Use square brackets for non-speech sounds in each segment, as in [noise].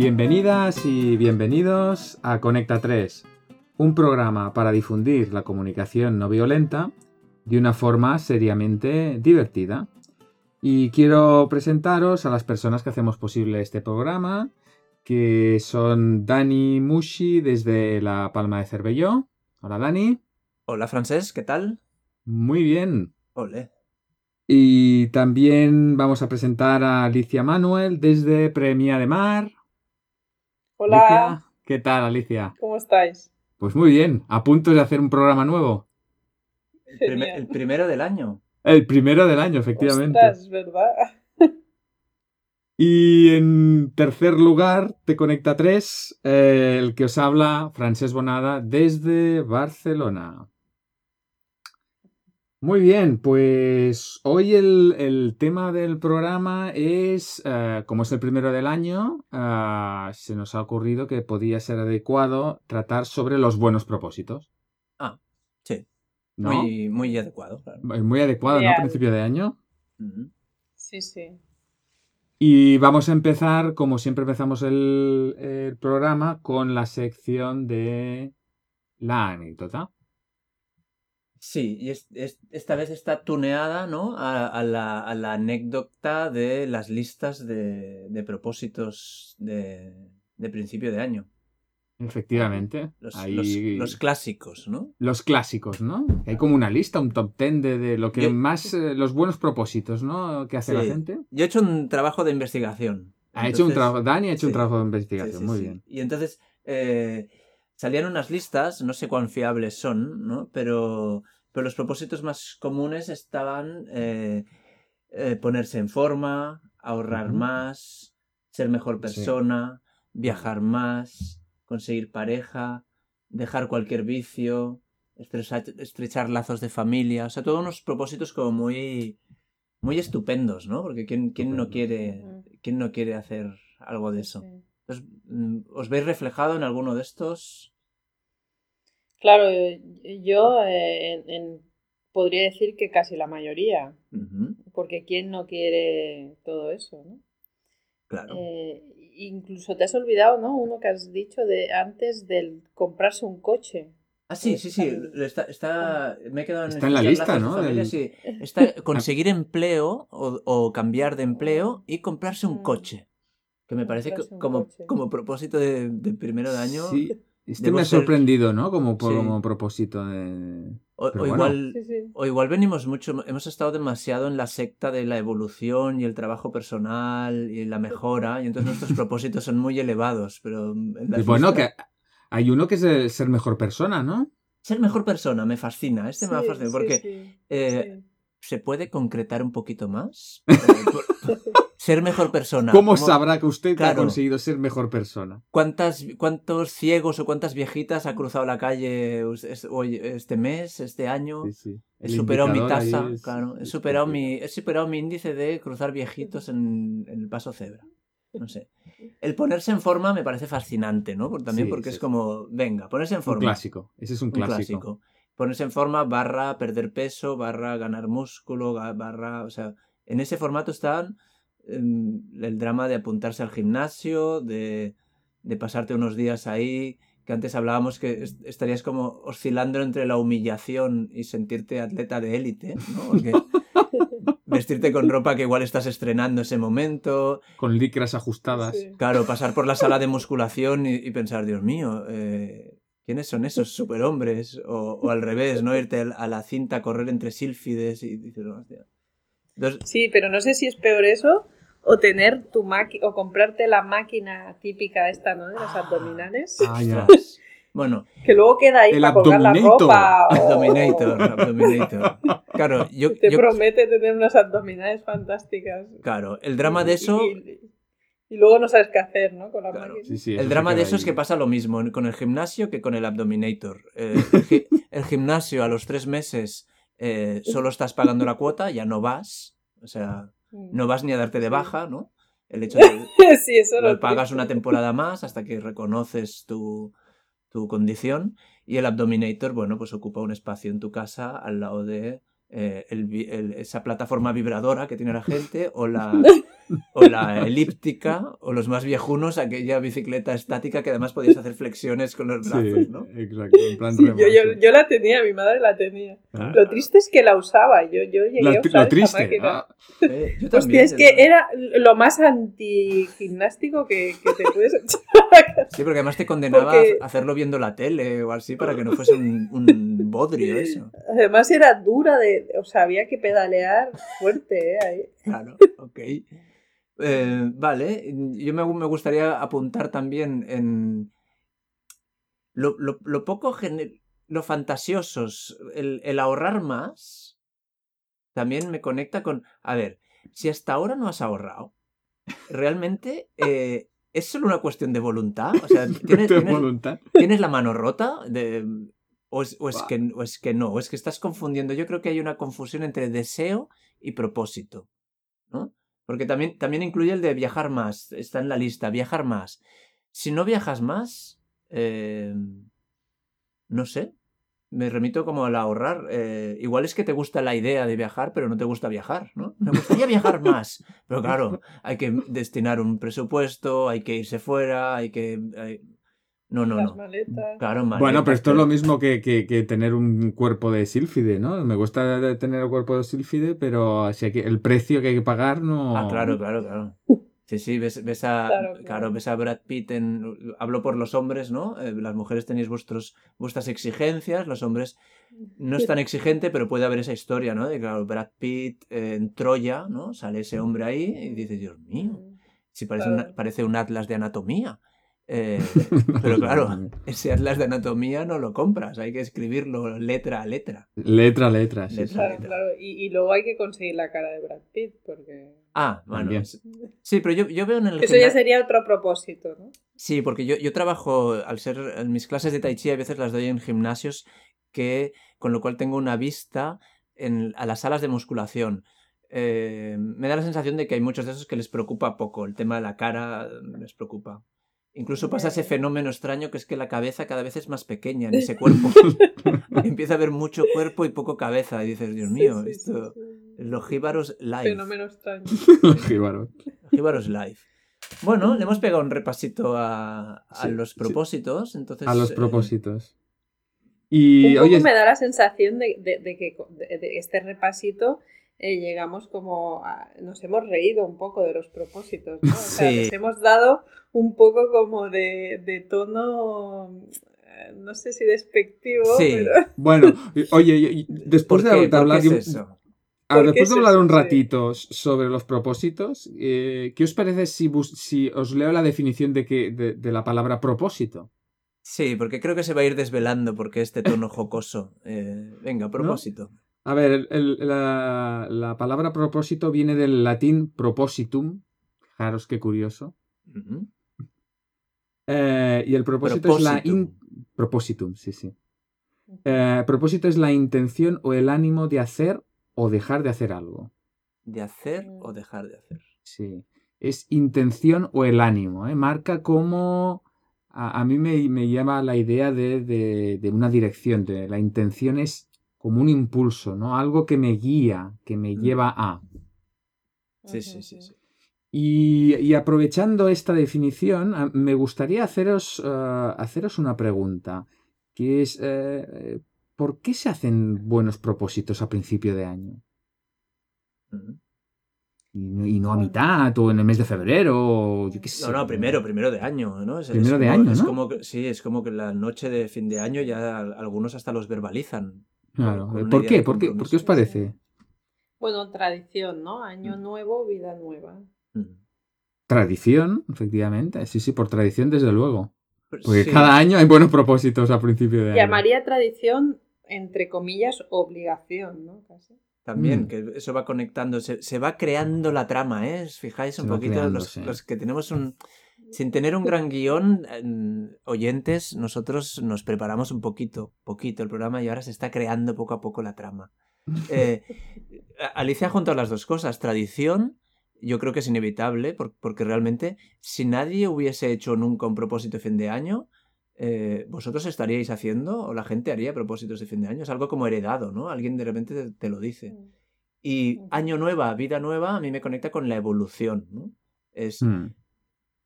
Bienvenidas y bienvenidos a Conecta 3, un programa para difundir la comunicación no violenta de una forma seriamente divertida. Y quiero presentaros a las personas que hacemos posible este programa, que son Dani Mushi desde La Palma de Cervelló. Hola Dani. Hola Francés, ¿qué tal? Muy bien. Ole. Y también vamos a presentar a Alicia Manuel desde Premia de Mar. Hola. Alicia, ¿Qué tal, Alicia? ¿Cómo estáis? Pues muy bien, a punto de hacer un programa nuevo. El, primer- Genial. el primero del año. El primero del año, efectivamente. Ostras, ¿verdad? [laughs] Y en tercer lugar, te conecta 3, el que os habla, Francesc Bonada, desde Barcelona. Muy bien, pues hoy el, el tema del programa es, eh, como es el primero del año, ah, se nos ha ocurrido que podía ser adecuado tratar sobre los buenos propósitos. Sí, ¿No? muy, muy adecuado. claro. Muy adecuado, ¿no? Principio de año. Sí, sí. Y vamos a empezar, como siempre empezamos el, el programa, con la sección de la anécdota. Sí, y es- es- esta vez está tuneada, ¿no? A, a la, a la anécdota de las listas de, de propósitos de, de principio de año. Efectivamente. Los, Ahí- los- los clásicos, ¿no? los clásicos, ¿no? Hay como una lista, un top ten de, de lo que Yo- más, eh, los buenos propósitos, ¿no? Que hace la gente. Yo he hecho un trabajo de investigación. Ha hecho un trabajo, Dani ha hecho un trabajo de investigación, sí, muy bien. Y entonces eh, salían unas listas, no sé cuán fiables son, ¿no? Pero, pero los propósitos más comunes estaban eh, eh, ponerse en forma, ahorrar más, ser mejor Sí. persona, viajar más, conseguir pareja, dejar cualquier vicio, estrechar, estrechar lazos de familia, o sea, todos unos propósitos como muy, muy estupendos, ¿no? Porque ¿quién, quién no quiere, quién no quiere hacer algo de eso? Entonces, mm, ¿Os veis reflejado en alguno de estos? Claro, yo eh, en- en- podría decir que casi la mayoría, porque ¿quién no quiere todo eso, no? claro. Eh, incluso te has olvidado, ¿no? Uno que has dicho de antes del comprarse un coche. ah, sí, sí, sí. está- Está, me he quedado en Está en la lista, ¿no? familia, sí. [laughs] Está conseguir empleo o, o cambiar de empleo y comprarse un Mm. coche. Que me parece que como, coche. como propósito de, de primero de año. Sí, este debo me ha ser- sorprendido, ¿no? Como, por- Sí. como propósito de... O, Pero o bueno. igual, Sí, sí. o igual venimos mucho, hemos estado demasiado en la secta de la evolución y el trabajo personal y la mejora, y entonces nuestros [laughs] propósitos son muy elevados, pero en las Y bueno, que hay uno que es el ser mejor persona, ¿no? Ser mejor persona me fascina, este me Sí, fascina, sí, porque sí, eh, sí. ¿se puede concretar un poquito más? [laughs] Por- ser mejor persona. ¿Cómo ¿cómo- sabrá que usted ha Claro. conseguido ser mejor persona? ¿Cuántas, ¿Cuántos ciegos o cuántas viejitas ha cruzado la calle hoy- este mes, este año? Sí, sí. He El superado mi tasa, es- claro. He superado mi, he superado mi índice de cruzar viejitos en, en el paso cebra. No sé. El ponerse en forma me parece fascinante, ¿no? También Sí, porque sí, es como, venga, ponerse en Un forma. clásico. Ese es un Un clásico. clásico. Ponerse en forma barra perder peso, barra ganar músculo, barra... O sea, en ese formato están el drama de apuntarse al gimnasio, de, de pasarte unos días ahí, que antes hablábamos que est- estarías como oscilando entre la humillación y sentirte atleta de élite, ¿no? Porque [laughs] vestirte con ropa que igual estás estrenando ese momento, Con licras ajustadas. Sí. Claro, pasar por la sala de [laughs] musculación y, y pensar, Dios mío, eh, ¿quiénes son esos superhombres? O, o al revés, ¿no? Irte a la cinta a correr entre sílfides y dices, hostia. Entonces, Sí, pero no sé si es peor eso o tener tu máquina o comprarte la máquina típica esta, ¿no? De las Ah. abdominales. Ah, ya. [laughs] Bueno, Que luego queda ahí El para colgar la abdominator. ropa. [laughs] o- Abdominator, Abdominator. Claro, yo, Te yo- promete tener unas abdominales fantásticas. claro, el drama de eso, Y, y luego no sabes qué hacer, ¿no? Con la Claro. máquina. Sí, sí, el drama de eso es que pasa lo mismo con el gimnasio que con el Abdominator. Eh, [laughs] el gimnasio a los tres meses eh, solo estás pagando la cuota, ya no vas. O sea, Mm. no vas ni a darte de baja, ¿no? El hecho de [laughs] sí, eso lo lo pagas una temporada [laughs] más hasta que reconoces tu, tu condición y el Abdominator, bueno, pues ocupa un espacio en tu casa al lado de eh, el vi- el- esa plataforma vibradora que tiene la gente o la, [laughs] o la elíptica, o los más viejunos, aquella bicicleta estática que además podías hacer flexiones con los brazos, ¿no? Exacto, en plan Sí, yo, yo, yo la tenía, mi madre la tenía. Ah. Lo triste es que la usaba. Yo, yo llegué Lo, a lo usar triste. máquina. ah, Eh, yo Hostia, también, es de que era lo más antigimnástico que, que te puedes echar. Sí, porque además te condenaba Porque- a hacerlo viendo la tele o así para que no fuese un, un bodrio [laughs] eso. Además era dura de... O sea, había que pedalear fuerte, ¿eh? Ahí. Claro, ok. Eh, vale, yo me, me gustaría apuntar también en lo, lo- lo poco, gene- lo fantasiosos, el, el ahorrar más, también me conecta con, a ver, si hasta ahora no has ahorrado, realmente eh, es solo una cuestión de voluntad, o sea, [laughs] tienes, tienes- voluntad. ¿Tienes la mano rota? De, o, es, o es Buah. que, o es que no, o es que estás confundiendo. Yo creo que hay una confusión entre deseo y propósito. ¿no? Porque también, también incluye el de viajar más. Está en la lista, viajar más. Si no viajas más, eh, no sé. Me remito como al ahorrar. eh, igual es que te gusta la idea de viajar, pero no te gusta viajar, ¿no? Me gustaría viajar más. Pero claro, hay que destinar un presupuesto, hay que irse fuera, hay que... hay- No, no, Las no. maletas. Claro, Bueno, maletas, pero esto es lo mismo que, que- que tener un cuerpo de sílfide, ¿no? Me gusta tener el cuerpo de sílfide, pero si hay que- el precio que hay que pagar no... Ah, claro, claro, claro. Sí, sí, ves, ves a, Claro, claro, claro. ves a Brad Pitt en... Hablo por los hombres, ¿no? Eh, las mujeres tenéis vuestros, vuestras exigencias, los hombres no es tan exigente, pero puede haber esa historia, ¿no? De claro, Brad Pitt eh, en Troya, ¿no? Sale ese hombre ahí y dices, Dios mío, si parece, Claro. una- parece un atlas de anatomía. Eh, [laughs] pero claro, ese atlas de anatomía no lo compras, hay que escribirlo letra a letra. Letra a letra, sí, Letra. sí. Claro, claro. Y, y luego hay que conseguir la cara de Brad Pitt, porque... Ah, bueno. Es- Sí, pero yo, yo veo en el Eso ya sería otro propósito, ¿no? Sí, porque yo, yo trabajo, al ser en mis clases de Tai Chi, a veces las doy en gimnasios, que, con lo cual tengo una vista en, a las salas de musculación. Eh, me da la sensación de que hay muchos de esos que les preocupa poco, el tema de la cara les preocupa. Incluso pasa ese fenómeno extraño que es que la cabeza cada vez es más pequeña en ese cuerpo. [laughs] [laughs] Empieza a haber mucho cuerpo y poco cabeza. Y dices, Dios mío, sí, sí, esto... sí. Los jíbaros live. Fenómeno extraño. [laughs] Jíbaro. Jíbaros live. Bueno, le hemos pegado un repasito a, a Sí, los sí. propósitos. Entonces, A los eh, propósitos. Y Un poco oye, me da la sensación de, de- de que de este repasito eh, llegamos como a- nos hemos reído un poco de los propósitos, ¿no? O sea, Sí. les hemos dado un poco como de, de tono, eh, no sé si despectivo, Sí. pero [laughs] bueno, oye, después ¿por de, hablar es un- después de hablar un ratito sobre los propósitos, eh, ¿qué os parece si, bus- si os leo la definición de, que, de, de la palabra propósito? Sí, porque creo que se va a ir desvelando porque este tono jocoso. Eh, venga, propósito. A ver, el- el- la, la palabra propósito viene del latín propositum. Fijaros qué curioso. Eh, y el propósito es la... in-. Propositum, sí, sí. Eh, propósito es la intención o el ánimo de hacer o dejar de hacer algo. De hacer o dejar de hacer. Sí. Es intención o el ánimo. ¿eh? Marca como... A, a mí me, me llama la idea de, de- de una dirección. De, la intención es como un impulso, ¿no? Algo que me guía, que me Mm. lleva a. Sí, sí, sí. sí. Y, y aprovechando esta definición, me gustaría haceros, eh, haceros una pregunta, que es, eh, ¿por qué se hacen buenos propósitos a principio de año? Y no, y no a mitad, o en el mes de febrero, o yo qué sé. No, no, primero, primero de año, ¿no? Es- es Primero de como- año, es ¿no? como que- sí, es como que la noche de fin de año ya algunos hasta los verbalizan. Claro. con ¿Por qué? ¿Por qué? ¿Por qué os parece? bueno, tradición, ¿no? Año Mm. nuevo, vida nueva. Ujú. Tradición, efectivamente. Sí, sí, por tradición, desde luego. Pues Porque sí. cada año hay buenos propósitos a principio de año. Llamaría tradición, entre comillas, obligación, ¿no? Casi. También, Mm. que eso va conectando, se, se va creando la trama, ¿eh? ¿Os Fijáis un Se poquito, creando, los, sí. los que tenemos un... Sin tener un gran guion, en- oyentes, nosotros nos preparamos un poquito, poquito el programa y ahora se está creando poco a poco la trama. Eh, [laughs] Alicia ha juntado las dos cosas, tradición, yo creo que es inevitable, por- porque realmente si nadie hubiese hecho nunca un propósito de fin de año, eh, vosotros estaríais haciendo o la gente haría propósitos de fin de año, es algo como heredado, ¿no? Alguien de repente te- te lo dice. Y año nueva, vida nueva, a mí me conecta con la evolución, ¿no? Es, Mm,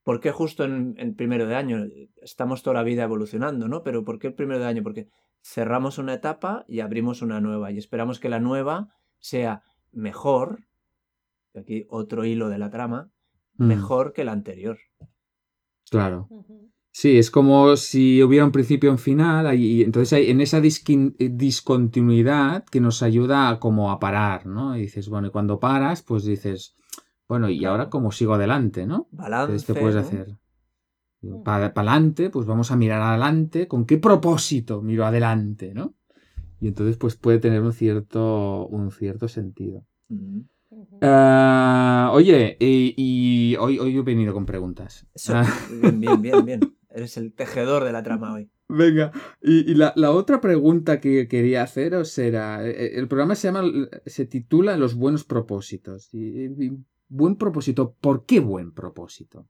¿por qué justo en, en primero de año? Estamos toda la vida evolucionando, ¿no? Pero ¿por qué el primero de año? Porque cerramos una etapa y abrimos una nueva y esperamos que la nueva sea mejor, aquí otro hilo de la trama, mm, mejor que la anterior. Claro. Sí, es como si hubiera un principio y un final, y entonces hay en esa eh, discontinuidad que nos ayuda a como a parar, ¿no? Y dices, bueno, y cuando paras, pues dices, bueno, ¿y ahora cómo sigo adelante, no? Balance, Entonces te puedes ¿no? hacer. Para adelante, pues vamos a mirar adelante. ¿Con qué propósito miro adelante, no? Y entonces, pues puede tener un cierto, un cierto sentido. Ujú. Ah, oye, y, y hoy, hoy he venido con preguntas. Eso, bien, bien, bien, bien. Eres el tejedor de la trama hoy. venga, y, y la, la otra pregunta que quería haceros era, eh, el programa se llama, se titula Los buenos propósitos. Y, y buen propósito, ¿por qué buen propósito?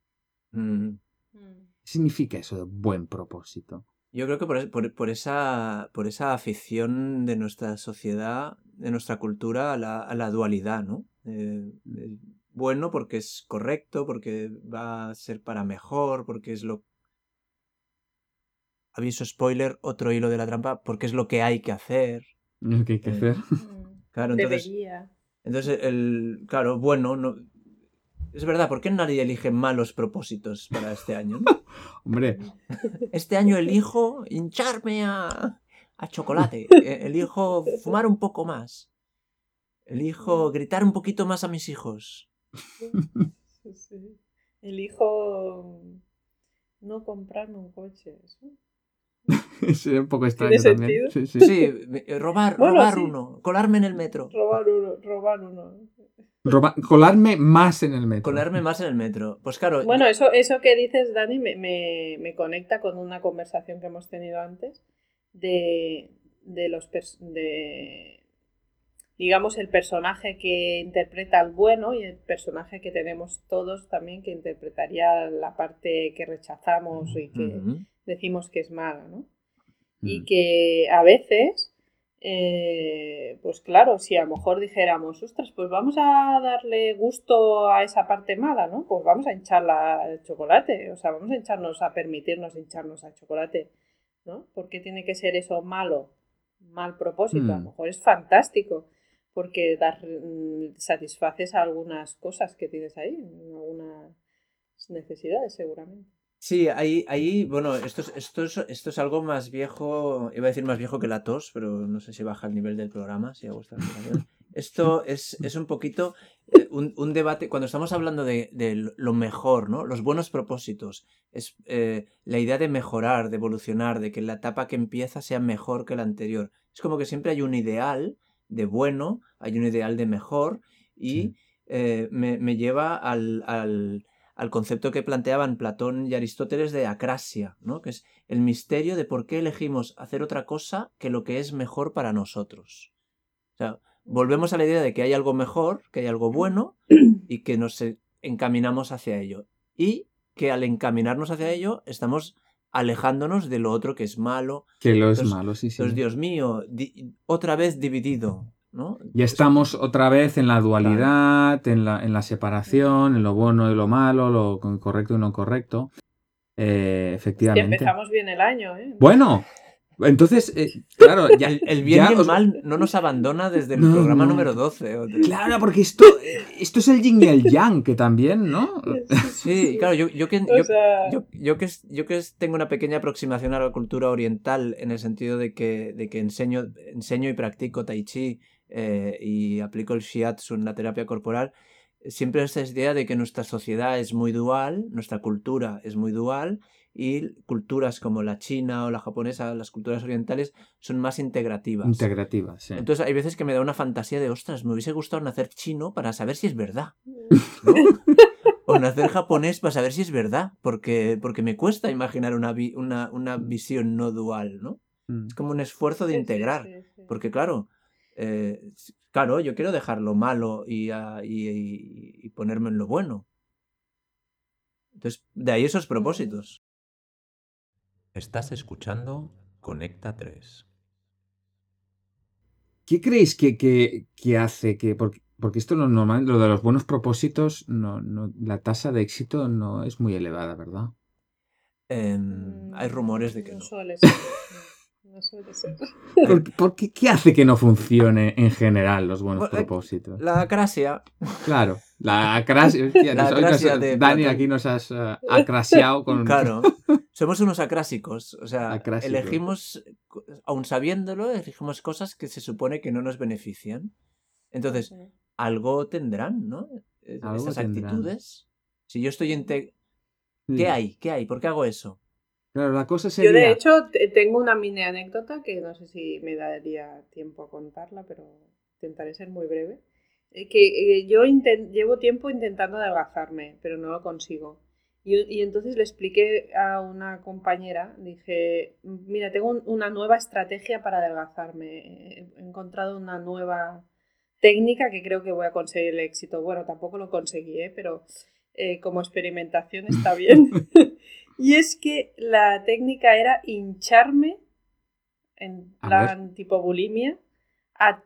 Mm. Mm. ¿Qué significa eso de buen propósito? Yo creo que por, por- por esa, por esa afición de nuestra sociedad, de nuestra cultura a la, a la dualidad, ¿no? Eh, eh, bueno porque es correcto, porque va a ser para mejor, porque es lo... Aviso spoiler, otro hilo de la trampa, porque es lo que hay que hacer. Lo que hay que Eh, hacer. Mm. [laughs] Claro, entonces, Debería. Entonces el, claro, bueno, no, es verdad, ¿por qué nadie elige malos propósitos para este año? no? [laughs] Hombre, Este año elijo hincharme a, a chocolate. [laughs] E- Elijo fumar un poco más. Elijo gritar un poquito más a mis hijos. Sí, sí. Elijo no comprarme un coche. [laughs] es un poco extraño ¿Tiene también. Sí, sí. Sí, me- [laughs] robar, Bueno, robar sí. uno, colarme en el metro. Robar uno, robar uno. Roba- colarme más en el metro. Colarme más en el metro. Pues claro, Bueno, eso, eso que dices, Dani, me, me- me conecta con una conversación que hemos tenido antes de, de los de digamos el personaje que interpreta al bueno y el personaje que tenemos todos también que interpretaría la parte que rechazamos y que. Decimos que es mala, ¿no? y Mm. que a veces, eh, pues claro, si a lo mejor dijéramos, ostras, pues vamos a darle gusto a esa parte mala, ¿no? Pues vamos a hincharla al chocolate, o sea, vamos a hincharnos, a permitirnos hincharnos al chocolate, ¿no? ¿Por qué tiene que ser eso malo? Mal propósito, a lo Mm. mejor es fantástico, porque dar, mm, satisfaces algunas cosas que tienes ahí, algunas necesidades seguramente. Sí, ahí, ahí, bueno, esto es, esto, es, esto es algo más viejo, iba a decir más viejo que la tos, pero no sé si baja el nivel del programa, si esta explicación. Esto es, es un poquito eh, un, un debate, cuando estamos hablando de, de lo mejor, ¿no? Los buenos propósitos, es eh, la idea de mejorar, de evolucionar, de que la etapa que empieza sea mejor que la anterior. Es como que siempre hay un ideal de bueno, hay un ideal de mejor y Sí. eh, me, me lleva al, al, al concepto que planteaban Platón y Aristóteles de acrasia, ¿no? que es el misterio de por qué elegimos hacer otra cosa que lo que es mejor para nosotros. O sea, volvemos a la idea de que hay algo mejor, que hay algo bueno [clears throat] y que nos encaminamos hacia ello. Y que al encaminarnos hacia ello estamos alejándonos de lo otro que es malo. Que lo es Entonces- malo, sí, sí. Entonces, Dios mío, di- otra vez dividido, ¿no? Ya estamos otra vez en la dualidad, en la, en la separación, en lo bueno y lo malo, lo correcto y no correcto. Eh, efectivamente. empezamos bien el año, ¿eh? Bueno, entonces, eh, [laughs] claro, ya, El, el bien ya y el os- mal no nos abandona desde el No, programa no. número 12. o de- Claro, porque esto, eh, esto es el yin y el yang, que también, ¿no? Sí, claro, yo, yo que, yo, sea, yo, yo que, yo que tengo una pequeña aproximación a la cultura oriental en el sentido de que, de que enseño, enseño y practico tai chi eh, y aplico el shiatsu en la terapia corporal, siempre esta idea de que nuestra sociedad es muy dual, nuestra cultura es muy dual y culturas como la china o la japonesa, las culturas orientales, son más integrativas. Integrativa, sí. Entonces hay veces que me da una fantasía de, ostras, me hubiese gustado nacer chino para saber si es verdad. [laughs] ¿no? O nacer japonés para saber si es verdad, porque, porque me cuesta imaginar una, vi- una, una visión no dual, ¿no? Mm. Es como un esfuerzo de sí, sí, integrar, sí, sí. porque claro, eh, claro, yo quiero dejar lo malo y, ah, y- y- y ponerme en lo bueno. Entonces, de ahí esos propósitos. Estás escuchando Conecta 3. ¿Qué creéis que, que, que hace que, porque, porque esto lo normal, lo de los buenos propósitos, no, no, la tasa de éxito no es muy elevada, ¿verdad? Em, hay rumores de que no. no. suele [laughs] ser. No, no suele ser. [laughs] ¿Por, por qué, qué hace que no funcione en general los buenos Bueno, eh, propósitos? La acrasia. Claro, la acrasia. [laughs] hostia, La nos- acrasia de Dani, Platón. aquí nos has eh, acrasiado con. Claro. [laughs] Somos unos acrásicos. O sea, elegimos, aun sabiéndolo, elegimos cosas que se supone que no nos benefician. Entonces, algo tendrán, ¿no? Algo Esas tendrán. actitudes. Si yo estoy en... te- Sí. ¿Qué hay? ¿Qué hay? ¿Por qué hago eso? Claro, la cosa sería. Yo de hecho te- tengo una mini anécdota que no sé si me daría tiempo a contarla, pero intentaré ser muy breve. Eh, Que eh, yo llevo tiempo intentando adelgazarme, pero no lo consigo. Y, y entonces le expliqué a una compañera, dije, mira, tengo un- una nueva estrategia para adelgazarme. He encontrado una nueva técnica que creo que voy a conseguir el éxito. Bueno, tampoco lo conseguí, ¿eh? pero eh, como experimentación está bien. [laughs] y es que la técnica era hincharme en A plan tipo bulimia, a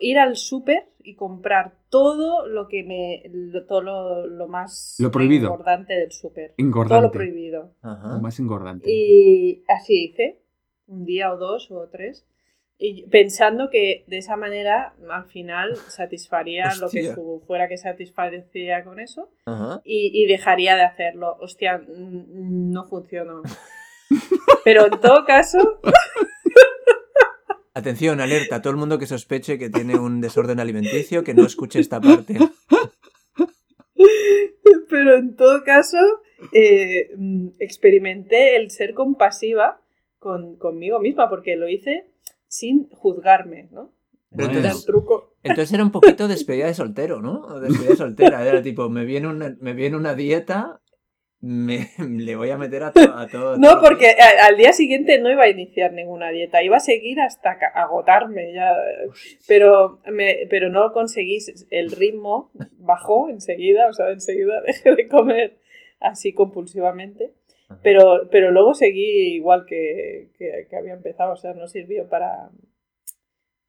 ir al súper y comprar todo lo que me lo- todo lo, lo más Lo prohibido. engordante del súper. Todo lo prohibido. Ajá. lo más engordante. Y así hice, un día o dos o tres, y pensando que de esa manera al final satisfaría lo que su- fuera que satisfacía con eso y, y dejaría de hacerlo. Hostia, no funcionó. [laughs] Pero en todo caso, [laughs] Atención, alerta. Todo el mundo que sospeche que tiene un desorden alimenticio, que no escuche esta parte. pero en todo caso, eh, mm, experimenté el ser compasiva con, conmigo misma, porque lo hice sin juzgarme, ¿no? Pero Bueno. Era el truco. Entonces era un poquito despedida de soltero, ¿no? O Despedida soltera. Era tipo, me viene una, me viene una dieta, me, [laughs] le voy a meter a, to- a todo. No, todo porque al día siguiente no iba a iniciar ninguna dieta, iba a seguir hasta agotarme ya. Pero, me, pero no conseguí, el ritmo bajó enseguida, o sea, enseguida [laughs] dejé de comer así compulsivamente. Pero, pero luego seguí igual que, que, que había empezado, o sea, no sirvió para,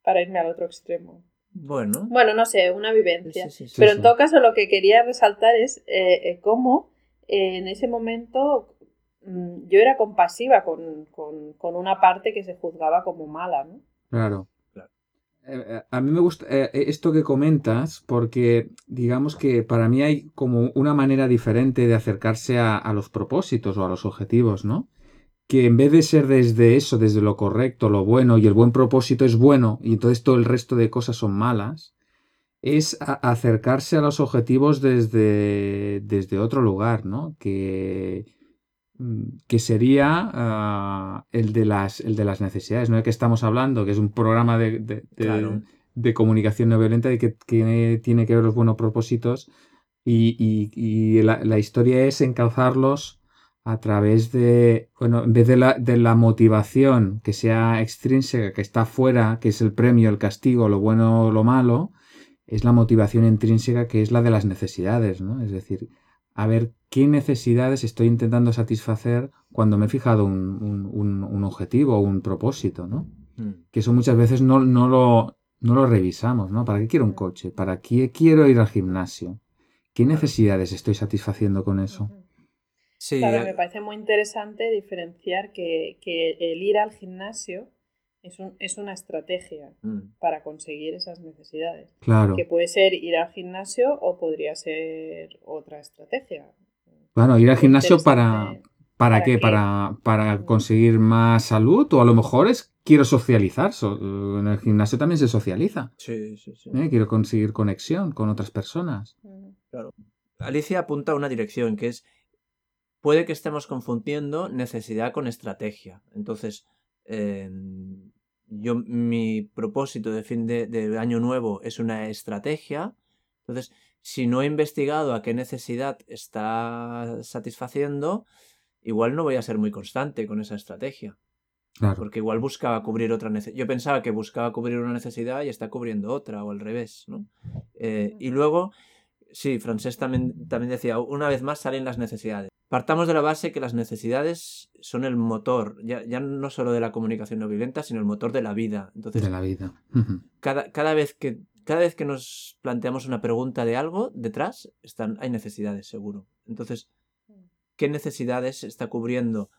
para irme al otro extremo. Bueno. Bueno, no sé, una vivencia. sí, sí, sí. Pero sí. en todo caso, lo que quería resaltar es eh, eh, cómo eh, en ese momento mm, yo era compasiva con, con- con una parte que se juzgaba como mala, ¿no? Claro. Eh, eh, a mí me gusta eh, esto que comentas porque digamos que para mí hay como una manera diferente de acercarse a, los propósitos o a los objetivos, ¿no? Que en vez de ser desde eso, desde lo correcto, lo bueno y el buen propósito es bueno y entonces todo el resto de cosas son malas, es acercarse a los objetivos desde, desde otro lugar, ¿no? Que, que sería ah, el, de las, el de las necesidades, ¿no? De que estamos hablando, que es un programa de, de- de- Claro. de comunicación no violenta y que, que tiene que ver los buenos propósitos y, y- y la, la historia es encauzarlos a través de, bueno, en vez de la, de la motivación que sea extrínseca, que está fuera, que es el premio, el castigo, lo bueno o lo malo, es la motivación intrínseca que es la de las necesidades, ¿no? Es decir, a ver qué necesidades estoy intentando satisfacer cuando me he fijado un, un- un- un objetivo o un propósito, ¿no? Mm. Que eso muchas veces no, no, lo, no lo revisamos, ¿no? ¿Para qué quiero un coche? ¿Para qué quiero ir al gimnasio? ¿Qué necesidades estoy satisfaciendo con eso? Sí, Claro, me parece muy interesante diferenciar que, que el ir al gimnasio es, un- es una estrategia mm. para conseguir esas necesidades. Claro. Que puede ser ir al gimnasio o podría ser otra estrategia. Bueno, ir al gimnasio para. ¿para ¿Para qué? qué? ¿Para, para conseguir más salud? O a lo mejor es quiero socializar. So- en el gimnasio también se socializa. Sí, sí, sí. ¿eh? Quiero conseguir conexión con otras personas. Mm. Alicia apunta a una dirección que es puede que estemos confundiendo necesidad con estrategia. Entonces, eh, yo mi propósito de fin de, de año nuevo es una estrategia. Entonces, si no he investigado a qué necesidad está satisfaciendo, igual no voy a ser muy constante con esa estrategia. Claro. Porque igual buscaba cubrir otra necesidad. Yo pensaba que buscaba cubrir una necesidad y está cubriendo otra, o al revés, ¿no? Eh, y luego, sí, Francés también, también decía, una vez más salen las necesidades. partamos de la base que las necesidades son el motor, ya, ya, no solo de la comunicación no violenta, sino el motor de la vida. Entonces, de la vida. cada, cada, vez que, cada vez que nos planteamos una pregunta de algo, detrás están, hay necesidades, seguro. Entonces, ¿qué necesidades está cubriendo?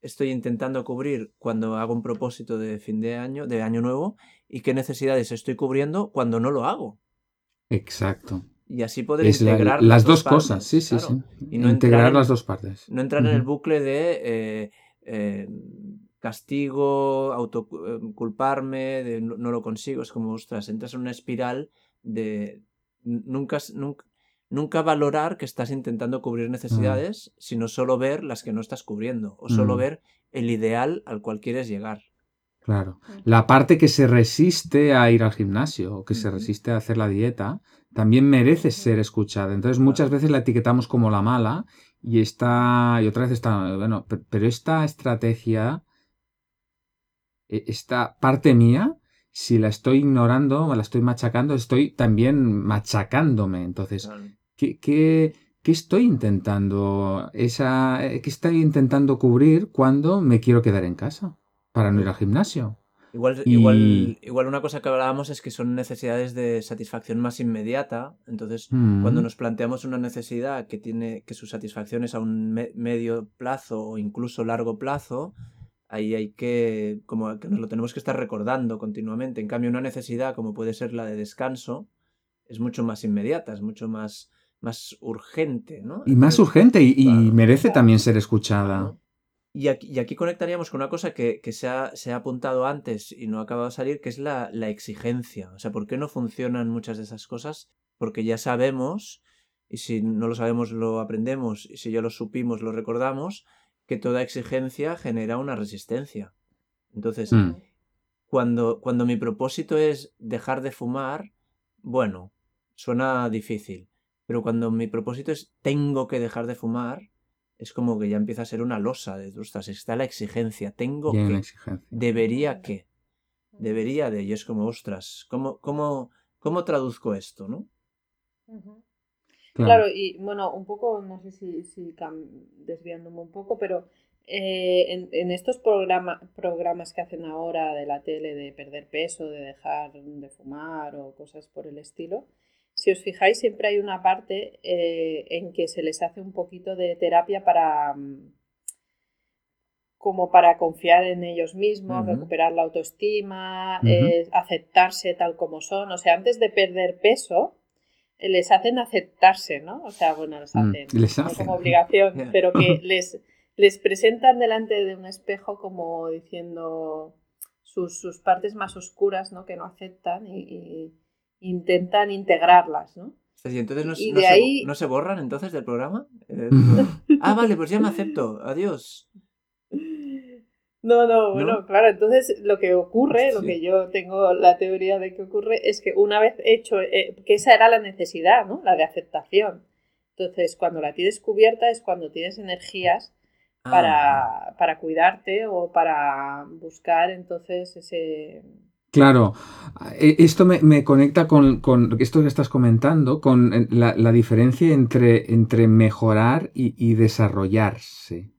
Estoy intentando cubrir cuando hago un propósito de fin de año, de año nuevo, y qué necesidades estoy cubriendo cuando no lo hago. Exacto. Y así poder integrar las, dos, cosas, sí, sí, sí. Y no integrar las dos partes. No entrar en el bucle de eh, eh, castigo, autoculparme, de no, lo consigo. Es como, ostras, entras en una espiral de nunca, nunca, nunca valorar que estás intentando cubrir necesidades, sino solo ver las que no estás cubriendo, o solo ver el ideal al cual quieres llegar. Claro. La parte que se resiste a ir al gimnasio o que se resiste a hacer la dieta también merece ser escuchada. Entonces muchas veces la etiquetamos como la mala y está y otra vez está bueno, pero esta estrategia esta parte mía si la estoy ignorando o la estoy machacando, estoy también machacándome. Entonces, ¿qué, qué, qué estoy intentando? Esa, ¿Qué estoy intentando cubrir cuando me quiero quedar en casa? para no ir al gimnasio. Igual, igual, igual una cosa que hablábamos es que son necesidades de satisfacción más inmediata. Entonces, cuando mm. nos planteamos una necesidad que tiene que su satisfacción es a un medio plazo o incluso largo plazo, ahí hay que, como que nos lo tenemos que estar recordando continuamente. En cambio, una necesidad como puede ser la de descanso es mucho más inmediata, es mucho más, más urgente, ¿no? Y más urgente y, merece también ser escuchada. Y aquí, conectaríamos con una cosa que, se, ha, apuntado antes y no ha acabado de salir, que es la, exigencia. O sea, ¿por qué no funcionan muchas de esas cosas? Porque ya sabemos, y si no lo sabemos lo aprendemos, y si ya lo supimos lo recordamos, que toda exigencia genera una resistencia. Entonces, mm. cuando, cuando mi propósito es dejar de fumar, bueno, suena difícil. Pero cuando mi propósito es tengo que dejar de fumar, es como que ya empieza a ser una losa de, ostras, está la exigencia, tengo que, debería que, debería de, y es como, ostras, ¿cómo, cómo, cómo traduzco esto, no? Claro. y bueno, un poco, no sé si, si desviándome un poco, pero eh, en, en, estos programas que hacen ahora de la tele de perder peso, de dejar de fumar o cosas por el estilo, si os fijáis, siempre hay una parte eh, en que se les hace un poquito de terapia para mm, como para confiar en ellos mismos, recuperar la autoestima, eh, aceptarse tal como son. O sea, antes de perder peso, les hacen aceptarse, ¿no? O sea, bueno, les mm, hacen, como obligación, [laughs] pero que les, les presentan delante de un espejo como diciendo sus, sus partes más oscuras, ¿no? Que no aceptan y intentan integrarlas, ¿no? Y entonces no, se, borran entonces del programa. Eh, [laughs] ah, vale, pues ya me acepto. Adiós. No, no, bueno, claro, entonces lo que ocurre, lo que yo tengo la teoría de que ocurre, es que una vez hecho, eh, que esa era la necesidad, ¿no? La de aceptación. Entonces, cuando la tienes cubierta es cuando tienes energías para, ah. para cuidarte o para buscar entonces ese, Claro, e, esto me, conecta con, esto que estás comentando, con la, diferencia entre, entre mejorar y, desarrollarse.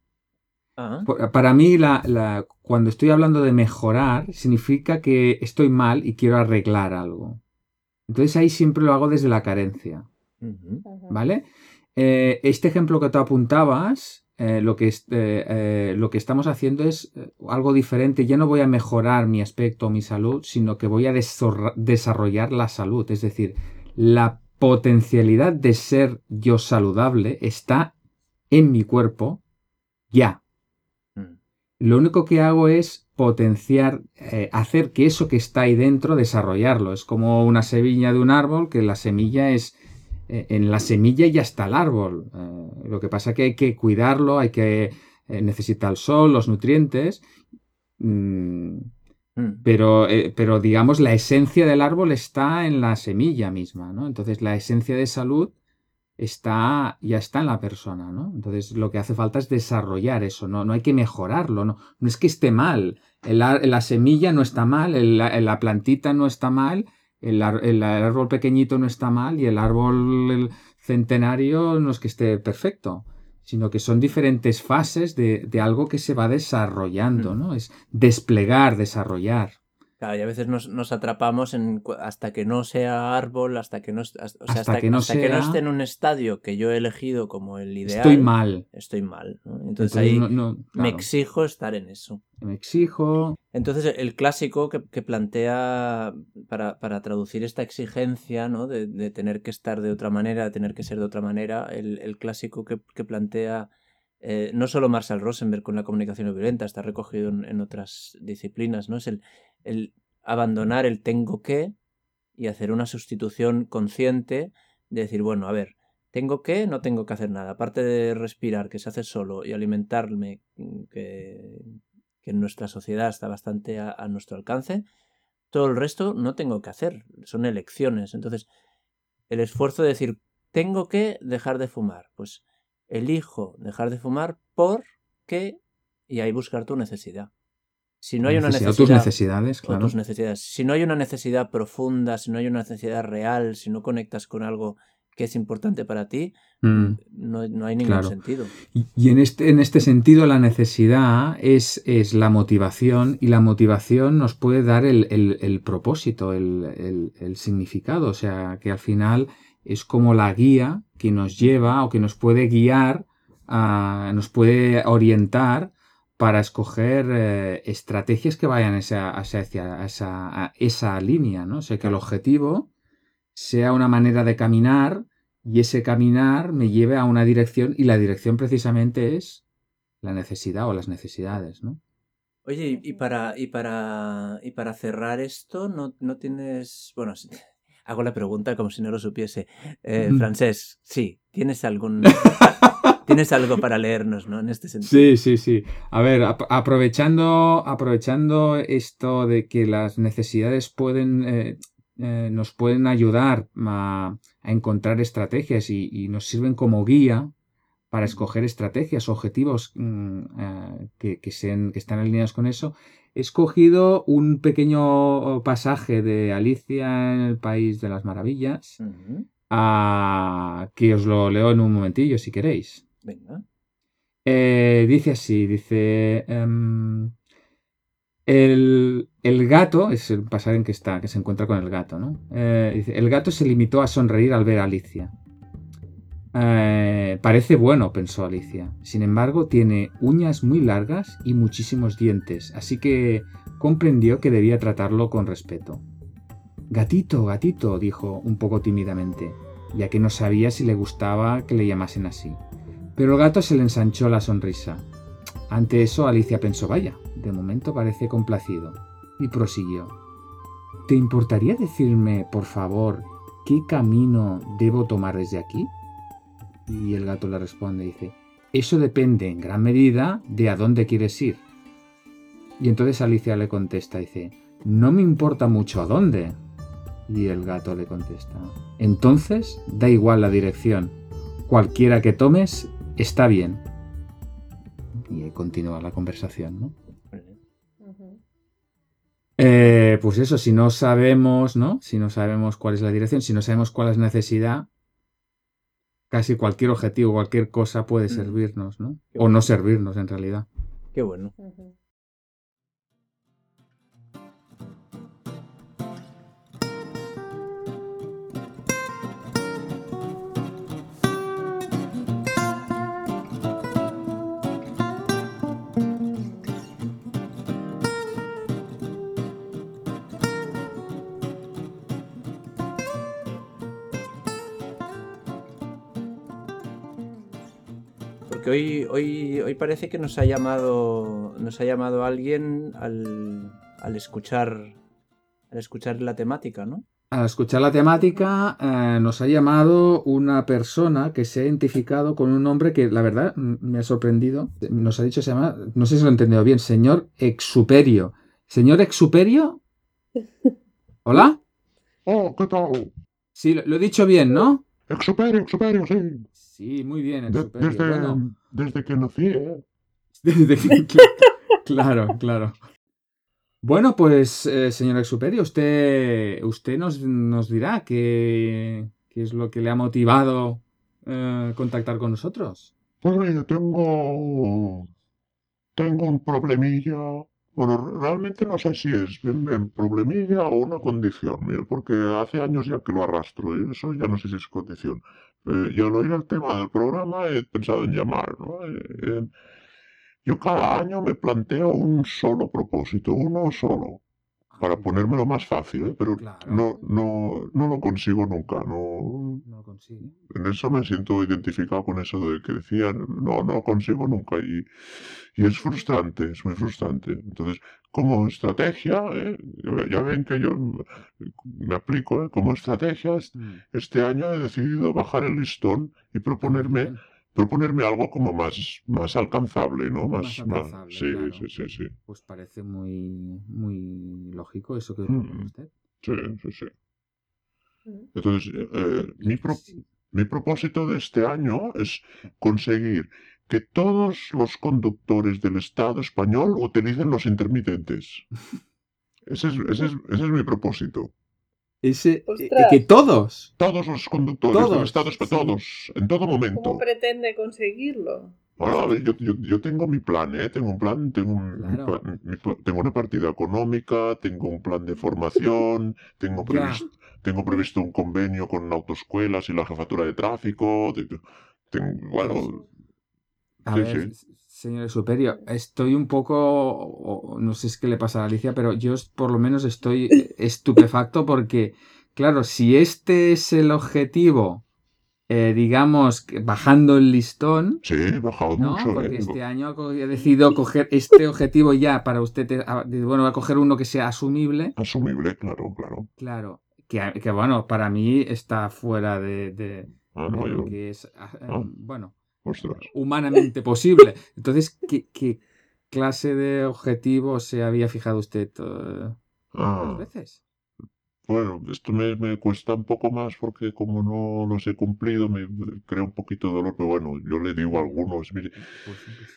Ah. Para mí, la, cuando estoy hablando de mejorar, significa que estoy mal y quiero arreglar algo. Entonces ahí siempre lo hago desde la carencia. ¿Vale? Eh, este ejemplo que tú apuntabas eh, lo, que eh, eh, lo que estamos haciendo es algo diferente. Ya no voy a mejorar mi aspecto o mi salud, sino que voy a desarrollar la salud. Es decir, la potencialidad de ser yo saludable está en mi cuerpo ya. Lo único que hago es potenciar, hacer que eso que está ahí dentro, desarrollarlo. Es como una semilla de un árbol, que la semilla es eh, en la semilla ya está el árbol. Eh, lo que pasa es que hay que cuidarlo, hay que eh, necesitar el sol, los nutrientes. Mm, mm. pero, pero, digamos, la esencia del árbol está en la semilla misma, ¿no? Entonces, la esencia de salud está, ya está en la persona, ¿no? Entonces, lo que hace falta es desarrollar eso, no, no hay que mejorarlo, no, no es que esté mal. la semilla no está mal, la plantita no está mal, el, árbol pequeñito no está mal y el árbol centenario no es que esté perfecto, sino que son diferentes fases de, de algo que se va desarrollando. ¿no? Es desplegar, desarrollar. Claro, y a veces nos, nos atrapamos en hasta que no sea árbol, hasta que no, hasta, o sea, Hasta hasta, que no hasta que no esté en un estadio que yo he elegido como el ideal. Estoy mal. Estoy mal. ¿no? Entonces, Entonces, ahí no- me exijo estar en eso. me exijo. Entonces, el clásico que, que plantea para, para traducir esta exigencia, ¿no? De, de tener que estar de otra manera, de tener que ser de otra manera, el, el clásico que, que plantea eh, no solo Marshall Rosenberg con la comunicación no violenta, está recogido en, en otras disciplinas, ¿no? Es el, el abandonar el tengo que y hacer una sustitución consciente de decir, bueno, a ver, tengo que, no tengo que hacer nada. Aparte de respirar, que se hace solo, y alimentarme, mm, que, que en nuestra sociedad está bastante a, a nuestro alcance, todo el resto no tengo que hacer, son elecciones. Entonces, el esfuerzo de decir, tengo que dejar de fumar, pues elijo dejar de fumar porque, y ahí buscar tu necesidad. Si no hay una Necesidad, necesidad, tus necesidades, claro. tus necesidades. Si no hay una necesidad profunda, si no hay una necesidad real, si no conectas con algo que es importante para ti, Mm. no, no hay ningún Claro. sentido. Y, y en, este, en este sentido la necesidad es, es la motivación y la motivación nos puede dar el, el- el propósito, el, el- el significado. O sea, que al final es como la guía que nos lleva o que nos puede guiar, a- nos puede orientar para escoger eh, estrategias que vayan hacia, hacia, hacia esa, a esa línea. ¿no? O sea, que el objetivo sea una manera de caminar y ese caminar me lleve a una dirección y la dirección precisamente es la necesidad o las necesidades, ¿no? Oye, y, para, y, para, y para cerrar esto, ¿no, no tienes... Bueno, [laughs] hago la pregunta como si no lo supiese. Eh. Francés, sí, ¿tienes algún... [laughs] tienes algo para leernos, ¿no? En este sentido. Sí, sí, sí. A ver, ap- aprovechando, aprovechando esto de que las necesidades pueden, eh, eh, nos pueden ayudar a, a encontrar estrategias y, y nos sirven como guía para escoger estrategias, objetivos mm, eh, que, que, sean- que están alineados con eso, he escogido un pequeño pasaje de Alicia en el País de las Maravillas, Ujú, ah, que os lo leo en un momentillo si queréis. Venga. Eh, dice así, dice... em, el, el gato, es el pasaje en que está, que se encuentra con el gato, ¿no? Eh, dice, el gato se limitó a sonreír al ver a Alicia. Eh, parece bueno, pensó Alicia. Sin embargo, tiene uñas muy largas y muchísimos dientes, así que comprendió que debía tratarlo con respeto. Gatito, gatito, dijo un poco tímidamente, ya que no sabía si le gustaba que le llamasen así. Pero el gato se le ensanchó la sonrisa. Ante eso, Alicia pensó, vaya, de momento parece complacido, y prosiguió. ¿Te importaría decirme, por favor, qué camino debo tomar desde aquí? Y el gato le responde, dice, eso depende en gran medida de a dónde quieres ir. Y entonces Alicia le contesta, dice, no me importa mucho a dónde. Y el gato le contesta, entonces da igual la dirección, cualquiera que tomes está bien. Y ahí continúa la conversación, ¿no? Eh, pues eso, si no sabemos, ¿no? Si no sabemos cuál es la dirección, si no sabemos cuál es la necesidad, casi cualquier objetivo, cualquier cosa puede Mm. servirnos, ¿no? Qué O bueno. no servirnos en realidad. Qué bueno. Porque hoy, hoy, hoy parece que nos ha llamado. Nos ha llamado alguien al, al escuchar. Al escuchar la temática, ¿no? Al escuchar la temática, eh, nos ha llamado una persona que se ha identificado con un nombre que, la verdad, me ha sorprendido. Nos ha dicho, se llama, no sé si lo he entendido bien, señor Exuperio. ¿Señor Exuperio? [laughs] ¿Hola? Oh, ¿qué tal? Sí, lo, lo he dicho bien, ¿no? Exuperio, Exuperio, sí. Sí, muy bien, De- Exuperio. desde, Bueno, desde que nací, ¿eh? [laughs] desde que- [laughs] cla- claro, claro. Bueno, pues, eh, señor Exuperio, usted, usted nos, nos dirá qué, qué es lo que le ha motivado eh, contactar con nosotros. Pues mira, tengo, tengo un problemilla. Bueno, realmente no sé si es problemilla o una condición, mira, porque hace años ya que lo arrastro y eso ya no sé si es condición. Eh, y al oír el tema del programa he pensado en llamar, ¿no? Eh, eh, yo cada año me planteo un solo propósito, uno solo, para ponérmelo más fácil, ¿eh? pero Claro. no, no, no lo consigo nunca, no, No consigue. en eso me siento identificado con eso de que decían, no, no lo consigo nunca. Y, y es frustrante, es muy frustrante. Entonces, como estrategia, ¿eh? ya ven que yo me aplico, ¿eh? como estrategia, es- Mm. este año he decidido bajar el listón y proponerme. Proponerme algo como más, más alcanzable, ¿no? Más Más, alcanzable, sí, claro. sí, sí, sí, Pues parece muy, muy lógico eso que Mm. propone usted. sí, sí, sí. Mm. Entonces, eh, mi, pro- Sí. Mi propósito de este año es conseguir que todos los conductores del Estado español utilicen los intermitentes. [laughs] Ese es, ese es- ese es mi propósito. Ese, eh, que todos. Todos los conductores del Todos, Estado español, sí. todos, en todo momento. ¿Cómo pretende conseguirlo? Bueno, a ver, yo, yo- yo tengo mi plan, ¿eh? Tengo un plan, tengo, un- Claro. mi tengo una partida económica, tengo un plan de formación, tengo previsto, tengo previsto un convenio con autoescuelas y la jefatura de tráfico. tengo- bueno, A Sí, ver, sí. Señor Superio, estoy un poco, no sé si qué le pasa a Alicia, pero yo por lo menos estoy [laughs] estupefacto porque, claro, si este es el objetivo, eh, digamos, bajando el listón, sí, he bajado ¿no? mucho, Porque ¿eh? este año ha decidido coger este objetivo ya para usted, eh, bueno, va a coger uno que sea asumible, Asumible, claro, claro. claro, que, que, bueno, para mí está fuera de, de- Ah, de no, lo yo, que es, ah, eh, Ah. bueno, ostras. humanamente posible. Entonces, ¿qué, qué clase de objetivo se había fijado usted Ah, otras veces? bueno, esto me, me cuesta un poco más porque como no los he cumplido me crea un poquito de dolor, pero bueno, yo le digo a algunos, mire,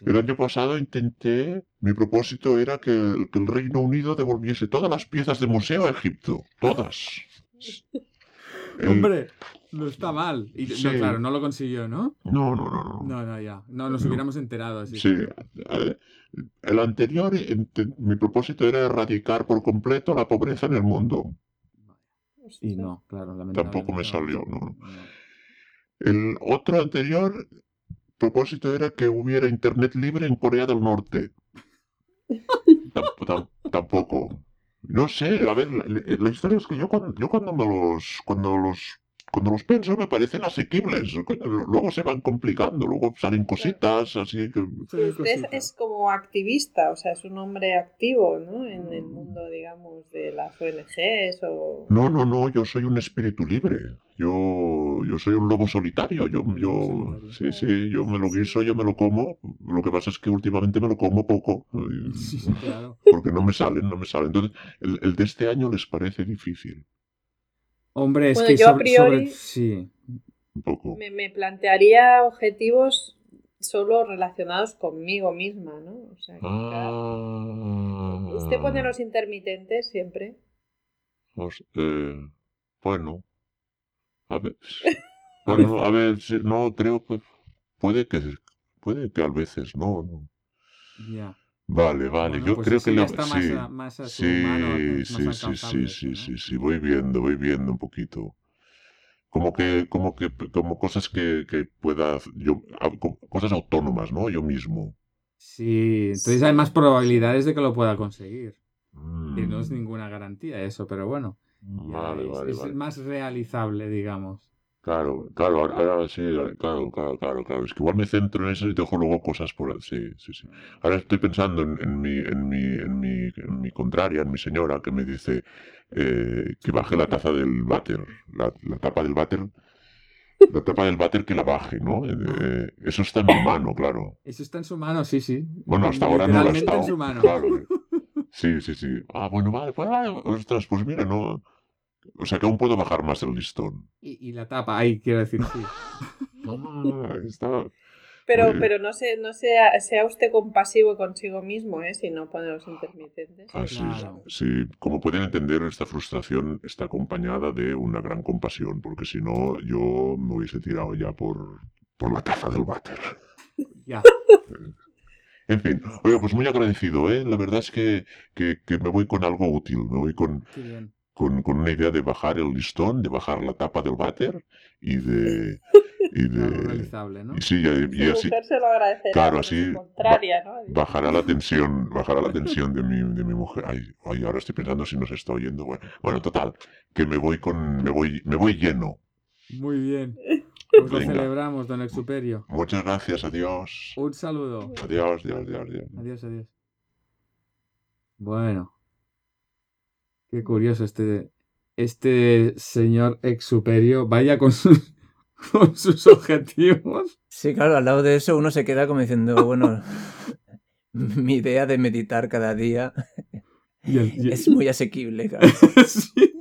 el año pasado intenté, mi propósito era que, el- que el Reino Unido devolviese todas las piezas de museo a Egipto, todas. [laughs] El- Hombre, no está mal. Y, no, claro, no lo consiguió, ¿no? No, no, no, no. No, no, ya. No, nos No. hubiéramos enterado. así. Sí, el anterior, mi propósito era erradicar por completo la pobreza en el mundo. Y no, claro, Tampoco me lamentablemente salió, no. no. El otro anterior propósito era que hubiera internet libre en Corea del Norte. [laughs] Tam- tam- tampoco. No sé, a ver, la, la- la historia es que yo cuando, yo cuando me los, cuando los, cuando los pienso me parecen asequibles. Luego se van complicando, luego salen cositas, así que... Sí, usted es, cositas. es como activista, o sea, es un hombre activo, ¿no? En el mundo, digamos, de las ONGs o... No, no, no, yo soy un espíritu libre. Yo, yo soy un lobo solitario. Yo, yo, sí, sí, yo me lo guiso, yo me lo como. Lo que pasa es que últimamente me lo como poco. y- Sí, sí, claro. Porque no me salen, no me salen. Entonces, el, el de este año les parece difícil. Hombre, es Bueno, que yo a sobre, priori- sobre- Sí. Me, me plantearía objetivos solo relacionados conmigo misma, ¿no? O sea, que, claro, Ah, usted pone los intermitentes siempre. os- eh, bueno. A ver. [laughs] Bueno, a ver, no, creo que puede que, puede que a veces, no, no. Ya. Vale, vale, Bueno, yo pues creo que está más sí. más a Sí, más sí, sí, sí, sí, ¿no? sí, sí, voy viendo, voy viendo un poquito. Como que, como que, como cosas que, que pueda, yo, cosas autónomas, ¿no? Yo mismo. Sí, entonces hay más probabilidades de que lo pueda conseguir. Que no es Mm, ninguna garantía eso, pero bueno. Vale, es, vale, es vale. más realizable, digamos. Claro, claro, ahora, sí, claro, claro, claro, claro. Es que igual me centro en eso y dejo luego cosas por. Sí, sí, sí. Ahora estoy pensando en, en mi, en mi, en mi, en mi contraria, en mi señora, que me dice eh, que baje la taza del váter, la, la tapa del váter, la tapa del váter que la baje, ¿no? Eh, eso está en mi mano, claro. Eso está en su mano, sí, sí. Bueno, hasta ahora no estado. en su mano. Claro. Sí, sí, sí. Ah, bueno, vale, pues vale, ostras, pues mira, no. O sea que aún puedo bajar más el listón. Y, y la tapa, ahí quiero decir, sí. [laughs] Ah, está. Pero, pero no, se, no sea, sea usted compasivo consigo mismo, ¿eh? Si no pone los intermitentes. Claro. es. Sí, como pueden entender, esta frustración está acompañada de una gran compasión, porque si no, yo me hubiese tirado ya por, por la taza del váter. Ya. [laughs] En fin, oye, pues muy agradecido, ¿eh? La verdad es que, que, que me voy con algo útil, me voy con, Qué bien. Con, con una idea de bajar el listón, de bajar la tapa del váter y de... Y [laughs] de ¿no? y sí, y, y así. Claro, así Contraria, ¿no? bajará la tensión, bajará la tensión de mi, de mi mujer. Ay, ay, ahora estoy pensando si nos está oyendo. Bueno, bueno, total, que me voy con, me voy, me voy lleno. Muy bien. [laughs] Pues lo celebramos, don Exuperio. Muchas gracias, adiós. Un saludo. Adiós, adiós, adiós, adiós. Adiós, adiós. Bueno. Qué curioso este, este señor Exuperio. Vaya con sus, [laughs] con sus objetivos. Sí, claro, al lado de eso uno se queda como diciendo, bueno, [laughs] mi idea de meditar cada día [laughs] Y el- y- es muy asequible, claro. Sí.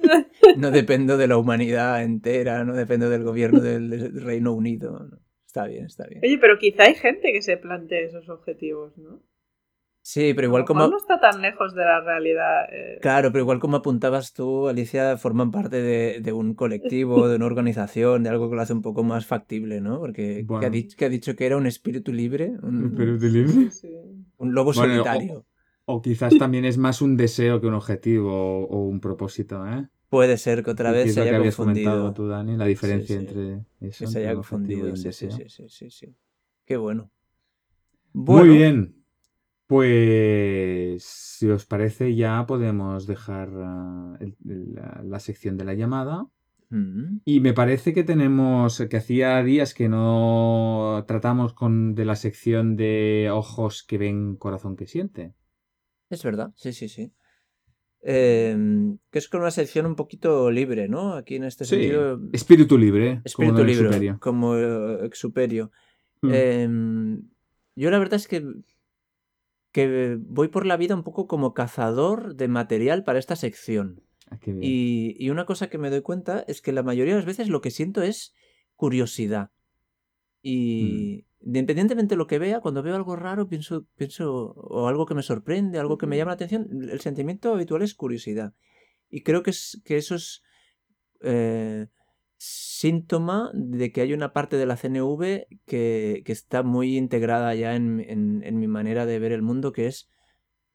No dependo de la humanidad entera, no dependo del gobierno del Reino Unido. Está bien, está bien. Oye, pero quizá hay gente que se plantee esos objetivos, ¿no? Sí, pero igual como... No está tan lejos de la realidad. eh. Claro, pero igual como apuntabas tú, Alicia, forman parte de, de un colectivo, de una organización, de algo que lo hace un poco más factible, ¿no? Porque que, ha dicho, que ha dicho que era un espíritu libre, un, utilice- Sí. un lobo Bueno, solitario. O quizás también es más un deseo que un objetivo o, o un propósito, ¿eh? Puede ser que otra vez se que haya confundido. tú, Dani, la diferencia sí. entre eso, Que se haya confundido. un Sí, sí, sí, sí, sí, sí. Qué bueno. Muy bien. Pues, si os parece, ya podemos dejar ah, el- la, la sección de la llamada. mm, Y me parece que tenemos, que hacía días que no tratamos con de la sección de ojos que ven, corazón que siente. Es verdad, sí, sí, sí. Em, que es con una sección un poquito libre, ¿no? Aquí en este Sí, sentido, espíritu libre, espíritu libre, Exuperio. como eh, exuperio. Mm. Em, yo la verdad es que, que voy por la vida un poco como cazador de material para esta sección. Ah. Y, y una cosa que me doy cuenta es que la mayoría de las veces lo que siento es curiosidad. Y independientemente de lo que vea, cuando veo algo raro, pienso, pienso, o algo que me sorprende, algo que me llama la atención, el sentimiento habitual es curiosidad. Y creo que, es, que eso es eh, síntoma de que hay una parte de la CNV que, que está muy integrada ya en, en- en mi manera de ver el mundo, que es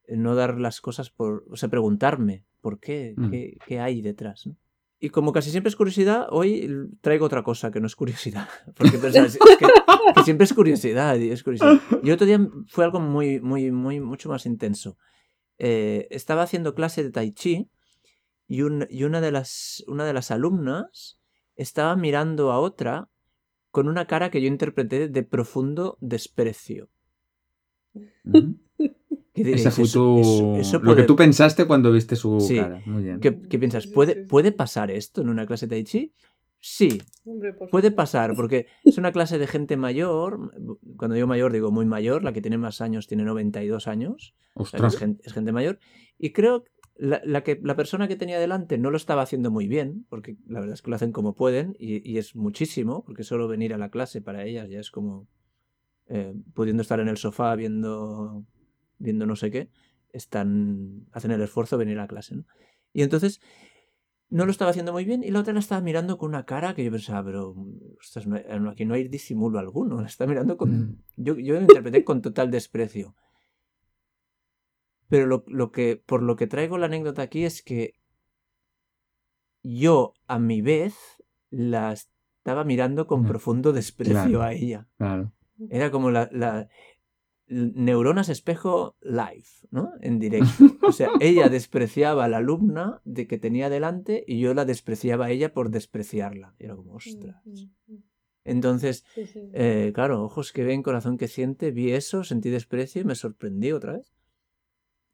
no dar las cosas por. O sea, preguntarme por qué, Mm. qué, qué hay detrás. ¿no? Y como casi siempre es curiosidad, hoy traigo otra cosa que no es curiosidad. [laughs] Porque que, que siempre es curiosidad, y es curiosidad. Y otro día fue algo muy, muy, muy, mucho más intenso. Eh, estaba haciendo clase de Tai Chi y, un- y una, de las, una de las alumnas estaba mirando a otra con una cara que yo interpreté de profundo desprecio. Ujú. [laughs] ¿Qué diréis? Esa fue Eso- tu- eso- eso lo que tú pensaste cuando viste su Sí. cara. Muy bien. ¿Qué, qué piensas? ¿Puede. ¿Puede pasar esto en una clase de Tai Chi? Sí, Hombre, puede pasar, porque es una clase de gente mayor. Cuando digo mayor, digo muy mayor. La que tiene más años tiene 92 años. O sea, es, gente, es gente mayor. Y creo que la, la que la persona que tenía delante no lo estaba haciendo muy bien, porque la verdad es que lo hacen como pueden, y, y es muchísimo, porque solo venir a la clase para ellas ya es como eh, pudiendo estar en el sofá viendo, viendo no sé qué, están hacen el esfuerzo de venir a la clase. ¿no? Y entonces no lo estaba haciendo muy bien, y la otra la estaba mirando con una cara que yo pensaba, pero ostras, no- no- aquí no hay disimulo alguno, la está mirando con... Mm. Yo, yo lo interpreté con total desprecio. Pero lo, lo que, por lo que traigo la anécdota aquí es que yo, a mi vez, la estaba mirando con profundo desprecio Claro. a ella. Claro. Era como la, la- neuronas espejo live, ¿no? En directo. [laughs] O sea, ella despreciaba a la alumna de que tenía delante y yo la despreciaba a ella por despreciarla. Era como, ostras. Entonces, eh, claro, ojos que ven, corazón que siente, vi eso, sentí desprecio y me sorprendí otra vez.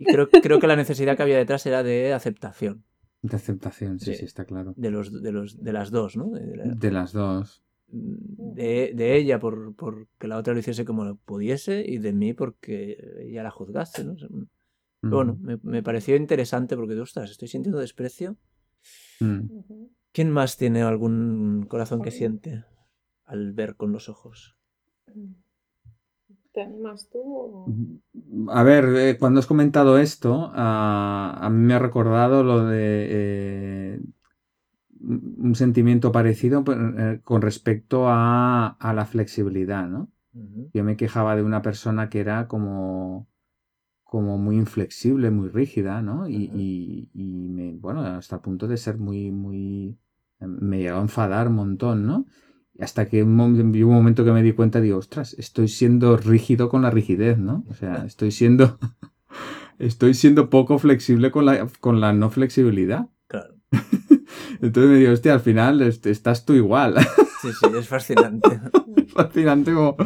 Y creo, creo que la necesidad que había detrás era de aceptación De aceptación, sí, Sí. sí, está claro. de, los, de, los, de las dos, ¿no? De, de la- De las dos. de- de ella por, por que la otra lo hiciese como pudiese y de mí porque ella la juzgase, ¿no? Bueno, me, me pareció interesante porque, ostras, estoy sintiendo desprecio. Mm. ¿Quién más tiene algún corazón que siente al ver con los ojos? ¿Te animas tú? o- A ver, eh, cuando has comentado esto, ah, a mí me ha recordado lo de eh, un sentimiento parecido pero, eh, con respecto a, a la flexibilidad, ¿no? Yo me quejaba de una persona que era como, como muy inflexible, muy rígida, ¿no? Y- y me, bueno, hasta el punto de ser muy, muy... Me llegó a enfadar un montón, ¿no? Y hasta que un, un momento que me di cuenta, digo, ostras, estoy siendo rígido con la rigidez, ¿no? O sea, [laughs] estoy siendo... [laughs] Estoy siendo poco flexible con la, con la no flexibilidad. Claro. [laughs] Entonces me digo, hostia, al final est- estás tú igual. Sí, sí, es fascinante. Fascinante como...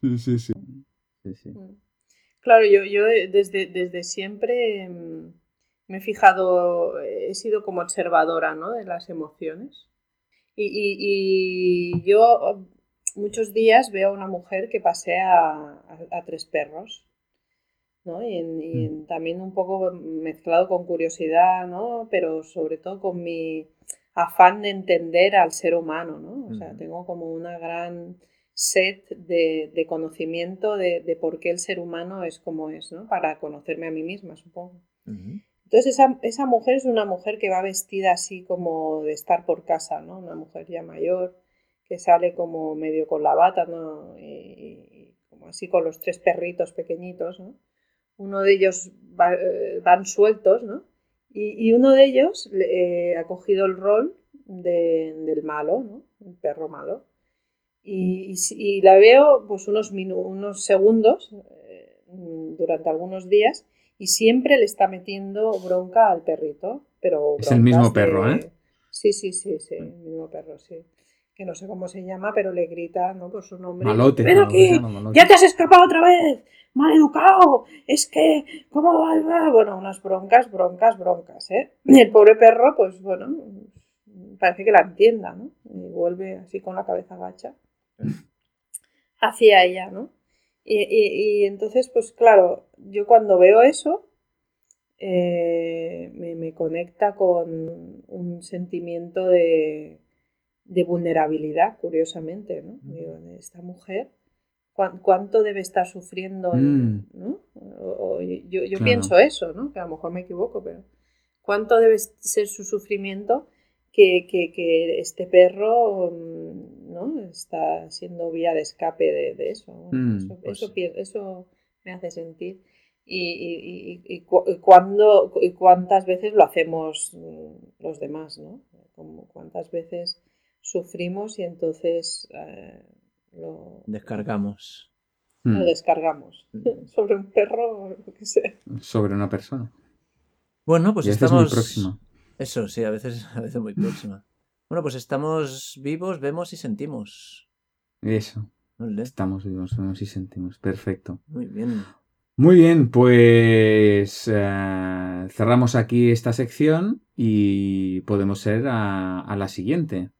Sí, sí, sí. Sí, sí. Claro, yo, yo eh, desde, desde siempre mm, me he fijado, he sido como observadora, ¿no? de las emociones. Y, y- y yo muchos días veo a una mujer que pasea a, tres perros. ¿no? Y, en- y en- también un poco mezclado con curiosidad, ¿no? Pero sobre todo con mi afán de entender al ser humano, ¿no? O sea, tengo como una gran set de, de conocimiento de, de por qué el ser humano es como es, ¿no? Para conocerme a mí misma, supongo. Entonces esa, esa mujer es una mujer que va vestida así como de estar por casa, ¿no? Una mujer ya mayor que sale como medio con la bata, ¿no? Y, como así con los tres perritos pequeñitos, ¿no? Uno de ellos va- eh, van sueltos, ¿no? Y, y uno de ellos eh, ha cogido el rol de- del malo, ¿no? El perro malo. Y, y la veo pues unos, minu- unos segundos eh, durante algunos días y siempre le está metiendo bronca al perrito. Pero Es el mismo de- perro, ¿eh? Sí, sí, sí, sí, el mismo perro, sí. Que no sé cómo se llama, pero le grita, ¿no? Por su nombre. Malote. ¡Ven ¿no? aquí! Se llama malote. ¡Ya te has escapado otra vez! ¡Mal educado! Es que, ¿cómo va? va? Bueno, unas broncas, broncas, broncas, ¿eh? Y el pobre perro, pues bueno, parece que la entienda, ¿no? Y vuelve así con la cabeza gacha [laughs] hacia ella, ¿no? Y, y- y entonces, pues claro, yo cuando veo eso, eh, me, me conecta con un sentimiento de, de vulnerabilidad, curiosamente, ¿no? Digo, esta mujer, ¿cuán- ¿cuánto debe estar sufriendo? Mm. ¿no? O- o yo yo Claro. pienso eso, ¿no? Que a lo mejor me equivoco, pero ¿cuánto debe ser su sufrimiento que, que- que este perro mm, ¿no? está siendo vía de escape de, de eso? Mm, eso, pues eso sí. pi- eso me hace sentir. Y, y- y- y cu- y cuándo- y cuántas veces lo hacemos mm, los demás, ¿no? Como cuántas veces sufrimos y entonces eh, lo, Descargamos. lo Mm, descargamos [laughs] sobre un perro o lo que sea. Sobre una persona. Bueno, pues y muy estamos. próxima. Eso, sí, a veces, [laughs] a veces muy próxima. Bueno, pues estamos vivos, vemos y sentimos. Eso. Estamos vivos, vemos y sentimos. Perfecto. Muy bien. Muy bien, pues eh, cerramos aquí esta sección y podemos ir a, a la siguiente.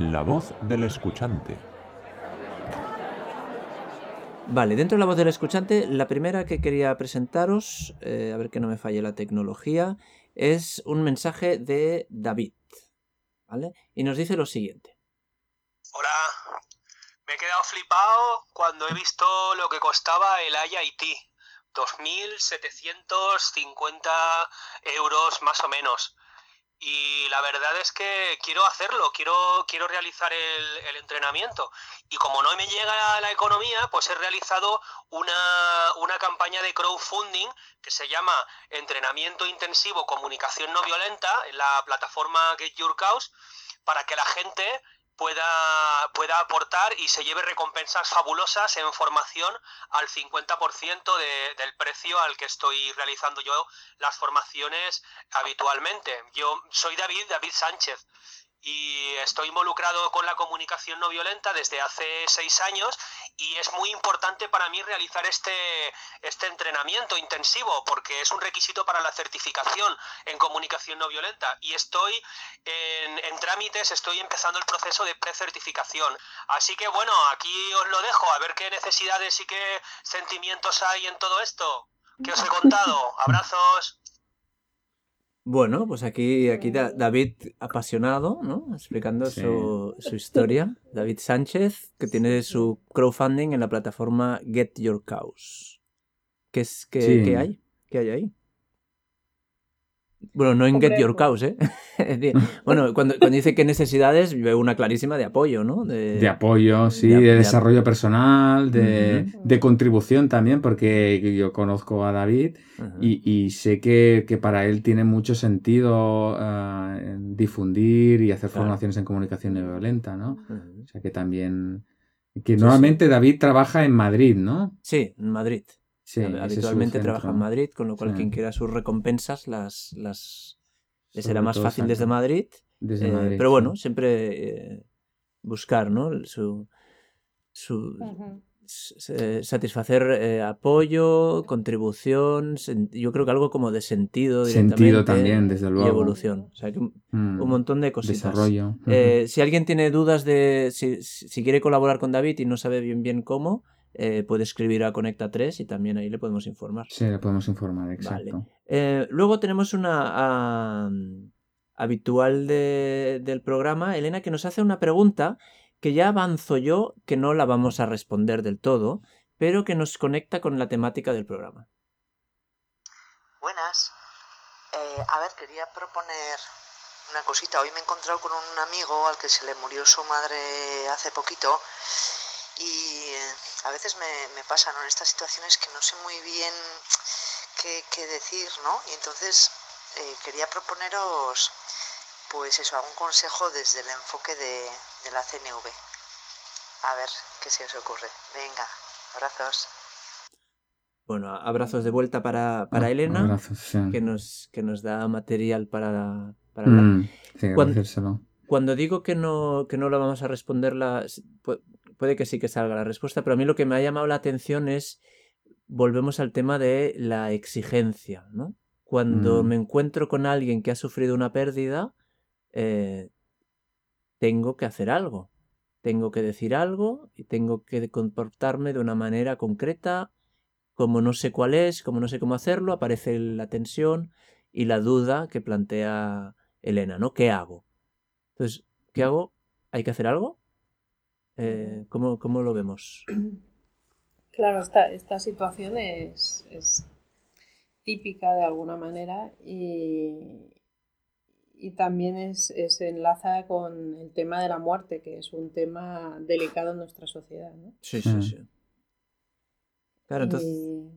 La voz del escuchante. Vale, dentro de la voz del escuchante, la primera que quería presentaros, eh, a ver que no me falle la tecnología, es un mensaje de David. ¿Vale? Y nos dice lo siguiente. Hola, me he quedado flipado cuando he visto lo que costaba el IIT. 2.750 euros más o menos. Y la verdad es que quiero hacerlo, quiero, quiero realizar el, entrenamiento. Y como no me llega la economía, pues he realizado una, una campaña de crowdfunding que se llama Entrenamiento Intensivo Comunicación No Violenta en la plataforma Get Your Cause para que la gente pueda, pueda aportar y se lleve recompensas fabulosas en formación al 50% de, del precio al que estoy realizando yo las formaciones habitualmente. Yo soy David, David Sánchez, y estoy involucrado con la comunicación no violenta desde hace seis años y es muy importante para mí realizar este, este entrenamiento intensivo porque es un requisito para la certificación en comunicación no violenta y estoy en, en trámites, estoy empezando el proceso de precertificación. Así que bueno, aquí os lo dejo, a ver qué necesidades y qué sentimientos hay en todo esto que os he contado. [laughs] Abrazos. Bueno, pues aquí, aquí Da- David apasionado, ¿no? Explicando Sí. su, su historia. [laughs] David Sánchez, que tiene su crowdfunding en la plataforma Get Your Cause. ¿Qué, es, qué, Sí. qué hay? ¿Qué hay ahí? Bueno, no en Get Your pues- Cows, ¿eh? [laughs] Es decir, [laughs] bueno, cuando, cuando dice que necesidades, veo una clarísima de apoyo, ¿no? De, De apoyo, sí, de- de, de- desarrollo personal, de, de contribución también, porque yo conozco a David y, y sé que, que para él tiene mucho sentido ah, difundir y hacer formaciones en comunicación no violenta, ¿no? O sea que también... Que normalmente David trabaja en Madrid, ¿no? Sí, en Madrid. Sí, Habitualmente trabaja en Madrid, con lo cual Sí. quien quiera sus recompensas las, las le será más fácil saca- desde Madrid. Desde eh, Madrid, pero sí. bueno, siempre eh, buscar, ¿no? Su, su- s- satisfacer eh, apoyo, contribución, yo creo que algo como de sentido Sentido directamente también, desde y evolución. O sea, que un, Mm, un montón de cositas. Desarrollo. Eh, si alguien tiene dudas de si, si si quiere colaborar con David y no sabe bien bien cómo, eh, puede escribir a Conecta 3 y también ahí le podemos informar. Sí, le podemos informar, exacto. Eh, luego tenemos una habitual de- del programa, Elena, que nos hace una pregunta que ya avanzo yo, que no la vamos a responder del todo, pero que nos conecta con la temática del programa. Buenas. Eh, a ver, quería proponer una cosita. Hoy me he encontrado con un amigo al que se le murió su madre hace poquito y eh, a veces me, me pasa ¿no? en estas situaciones que no sé muy bien qué, qué decir, ¿no? Y entonces eh, quería proponeros, pues eso, algún consejo desde el enfoque de, de la CNV. A ver qué se os ocurre. Venga, abrazos. Bueno, abrazos de vuelta para, para Ah, Elena, abrazos, sí. que nos, que nos da material para, para hablar. Mm, sí, Cuando-. Cuando digo que no, que no la vamos a responder, la, pu- puede que sí que salga la respuesta, pero a mí lo que me ha llamado la atención es, volvemos al tema de la exigencia, ¿no? Cuando Mm. me encuentro con alguien que ha sufrido una pérdida, eh, tengo que hacer algo, tengo que decir algo y tengo que comportarme de una manera concreta, como no sé cuál es, como no sé cómo hacerlo, aparece la tensión y la duda que plantea Elena, ¿no? ¿Qué hago? Entonces, ¿qué hago? ¿Hay que hacer algo? Eh, ¿cómo, cómo lo vemos? [clears throat] Claro, esta, esta situación es, es típica de alguna manera y, y también es, es enlaza con el tema de la muerte, que es un tema delicado en nuestra sociedad. ¿no? Sí, Mm. sí, sí. Claro, entonces... Y,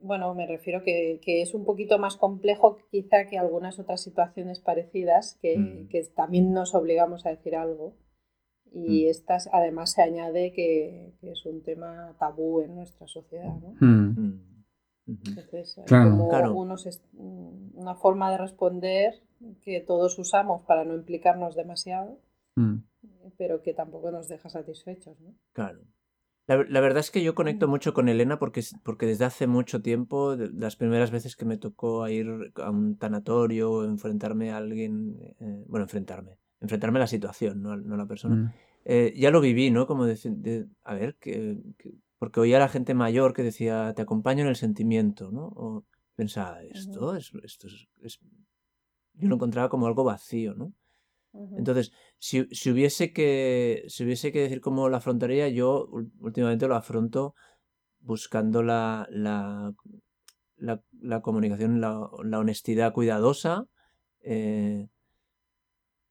bueno, me refiero que, que es un poquito más complejo quizá que algunas otras situaciones parecidas que, Mm. que también nos obligamos a decir algo. Y Mm. estas además se añade que, que es un tema tabú en nuestra sociedad. ¿no? Mm, Mm. Entonces, hay Claro. como Claro. unos una forma de responder que todos usamos para no implicarnos demasiado, mm. pero que tampoco nos deja satisfechos. ¿no? Claro. La, la verdad es que yo conecto mucho con Elena porque, porque desde hace mucho tiempo, de- las primeras veces que me tocó a ir a un tanatorio o enfrentarme a alguien, eh, bueno, enfrentarme, enfrentarme a la situación, no a, no a la persona, Mm. eh, ya lo viví, ¿no? Como de- a ver, que, que- porque oía a la gente mayor que decía, te acompaño en el sentimiento, ¿no? O pensaba, esto es, esto es, es-". Yo lo encontraba como algo vacío, ¿no? Entonces, si, si hubiese que, si hubiese que decir cómo lo afrontaría, yo últimamente lo afronto buscando la, la, la, la comunicación, la, la honestidad cuidadosa, eh,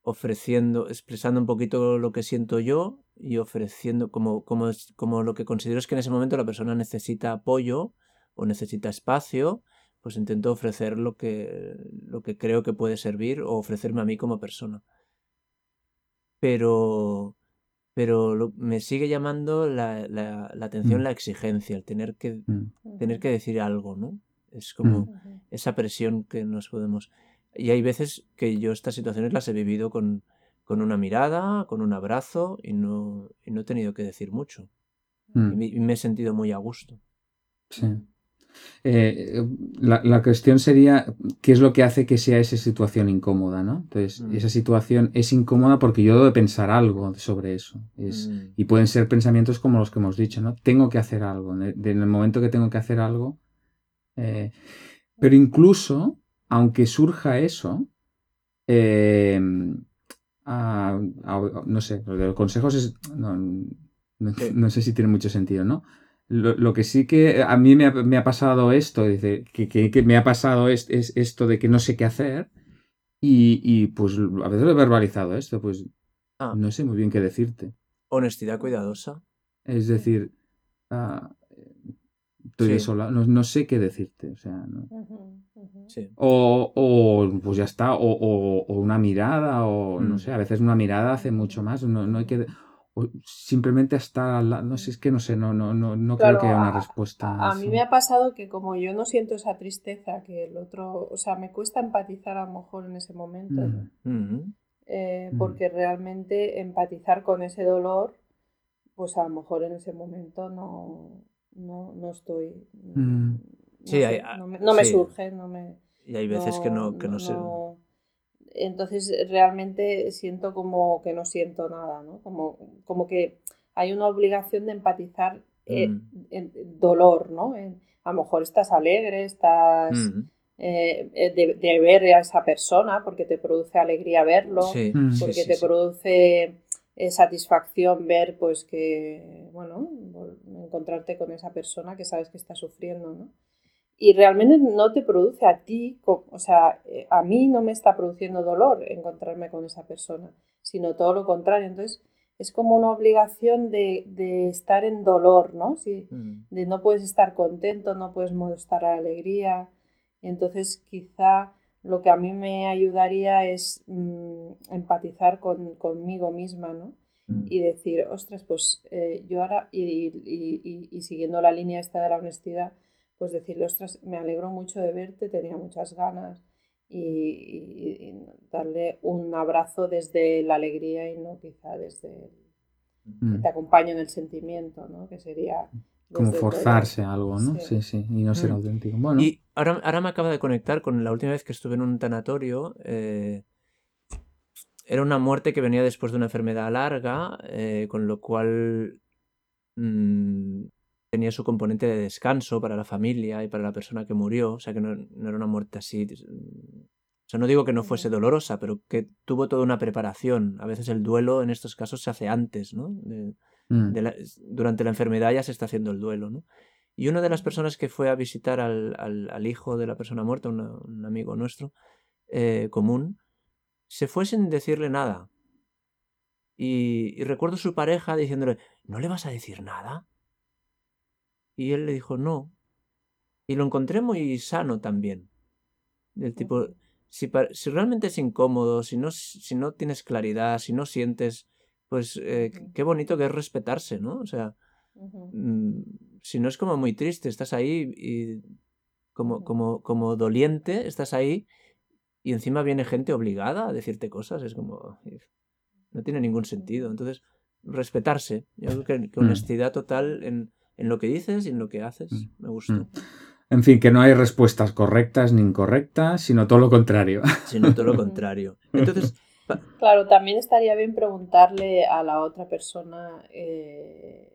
ofreciendo, expresando un poquito lo que siento yo y ofreciendo como, como, como lo que considero es que en ese momento la persona necesita apoyo o necesita espacio, pues intento ofrecer lo que, lo que creo que puede servir o ofrecerme a mí como persona pero pero lo- me sigue llamando la, la- la atención Mm. la exigencia, el tener que, Mm. tener que decir algo, ¿no? Es como Mm. Esa presión que nos podemos... Y hay veces que yo estas situaciones las he vivido con, con una mirada, con un abrazo y no, y no he tenido que decir mucho. Y Mm. me, y me he sentido muy a gusto. Sí. Eh, la, la cuestión sería qué es lo que hace que sea esa situación incómoda, ¿no? Entonces, Mm. esa situación es incómoda porque yo debo de pensar algo sobre eso. Es, Mm, Y pueden ser pensamientos como los que hemos dicho, ¿no? Tengo que hacer algo. En el, en el momento que tengo que hacer algo. eh, pero incluso, aunque surja eso, eh, ah, ah, no sé, lo de los consejos es. No, no- Sí. no sé si tiene mucho sentido, ¿no? Lo, lo que sí que a mí me ha, me ha pasado esto, dice, que, que- que me ha pasado es, es esto de que no sé qué hacer y, y, pues a veces lo he verbalizado esto, pues Ah. no sé muy bien qué decirte. Honestidad cuidadosa. Es decir, ah, estoy Sí. desolado, no, no sé qué decirte, o sea, no. Sí. O, o, pues ya está, o, o- o una mirada, o no Mm. sé, a veces una mirada hace mucho más, no, no hay que... o simplemente estar al lado, no sé, es que no sé, no, no, no, no Claro, creo que haya una a- respuesta. A, a mí me ha pasado que como yo no siento esa tristeza que el otro, o sea, me cuesta empatizar a lo mejor en ese momento, ¿no? Mm. Eh, Mm. porque realmente empatizar con ese dolor, pues a lo mejor en ese momento no, no, no estoy, Mm. no Sí, sé, hay- no me, no me sí. surge, no me... Y hay veces que no, que no, se. Entonces realmente siento como que no siento nada, ¿no? Como, como que hay una obligación de empatizar eh, Mm. en en dolor, ¿no? En- a lo mejor estás alegre, estás Ujú. eh, eh, de, de ver a esa persona porque te produce alegría verlo, Sí, Mm. sí, porque sí, te sí. produce satisfacción ver pues que, bueno, encontrarte con esa persona que sabes que está sufriendo, ¿no? Y realmente no te produce a ti, o sea, eh, a mí no me está produciendo dolor encontrarme con esa persona, sino todo lo contrario. Entonces, es como una obligación de, de estar en dolor, ¿no? Si, Mm. de no puedes estar contento, no puedes mostrar alegría. Entonces, quizá lo que a mí me ayudaría es mm, empatizar con, conmigo misma, ¿no? Mm. Y decir, ostras, pues eh, yo ahora, y, y- y- y siguiendo la línea esta de la honestidad, pues decirle, ostras, me alegro mucho de verte, tenía muchas ganas. Y, y- y darle un abrazo desde la alegría y no quizá desde el, Mm. te acompaño en el sentimiento, ¿no? Que sería Como forzarse a algo, ¿no? Sí. Sí, sí, y no ser Mm. auténtico. Bueno, Y ahora, ahora me acaba de conectar con la última vez que estuve en un tanatorio. eh, era una muerte que venía después de una enfermedad larga, eh, con lo cual mm, tenía su componente de descanso para la familia y para la persona que murió. O sea, que no, no era una muerte así. mm, O sea, no digo que no fuese dolorosa, pero que tuvo toda una preparación. A veces el duelo en estos casos se hace antes, ¿no? De- mm, de la- durante la enfermedad ya se está haciendo el duelo, ¿no? Y una de las personas que fue a visitar al, al- al hijo de la persona muerta, una- un amigo nuestro eh, común, se fue sin decirle nada. Y, y recuerdo su pareja diciéndole, ¿no le vas a decir nada? Y él le dijo, no. Y lo encontré muy sano también. Del tipo, Ujú. si, si realmente es incómodo, si no, si no tienes claridad, si no sientes, pues eh, qué bonito que es respetarse, ¿no? O sea, mm, si no es como muy triste, estás ahí y como, como, como doliente, estás ahí y encima viene gente obligada a decirte cosas, es como, no tiene ningún sentido. Entonces, respetarse, yo creo que, que Mm. honestidad total en, en lo que dices y en lo que haces, Mm. me gustó. mm. En fin, que no hay respuestas correctas ni incorrectas, sino todo lo contrario. [laughs] Sino todo lo contrario. Entonces, Claro, también estaría bien preguntarle a la otra persona eh,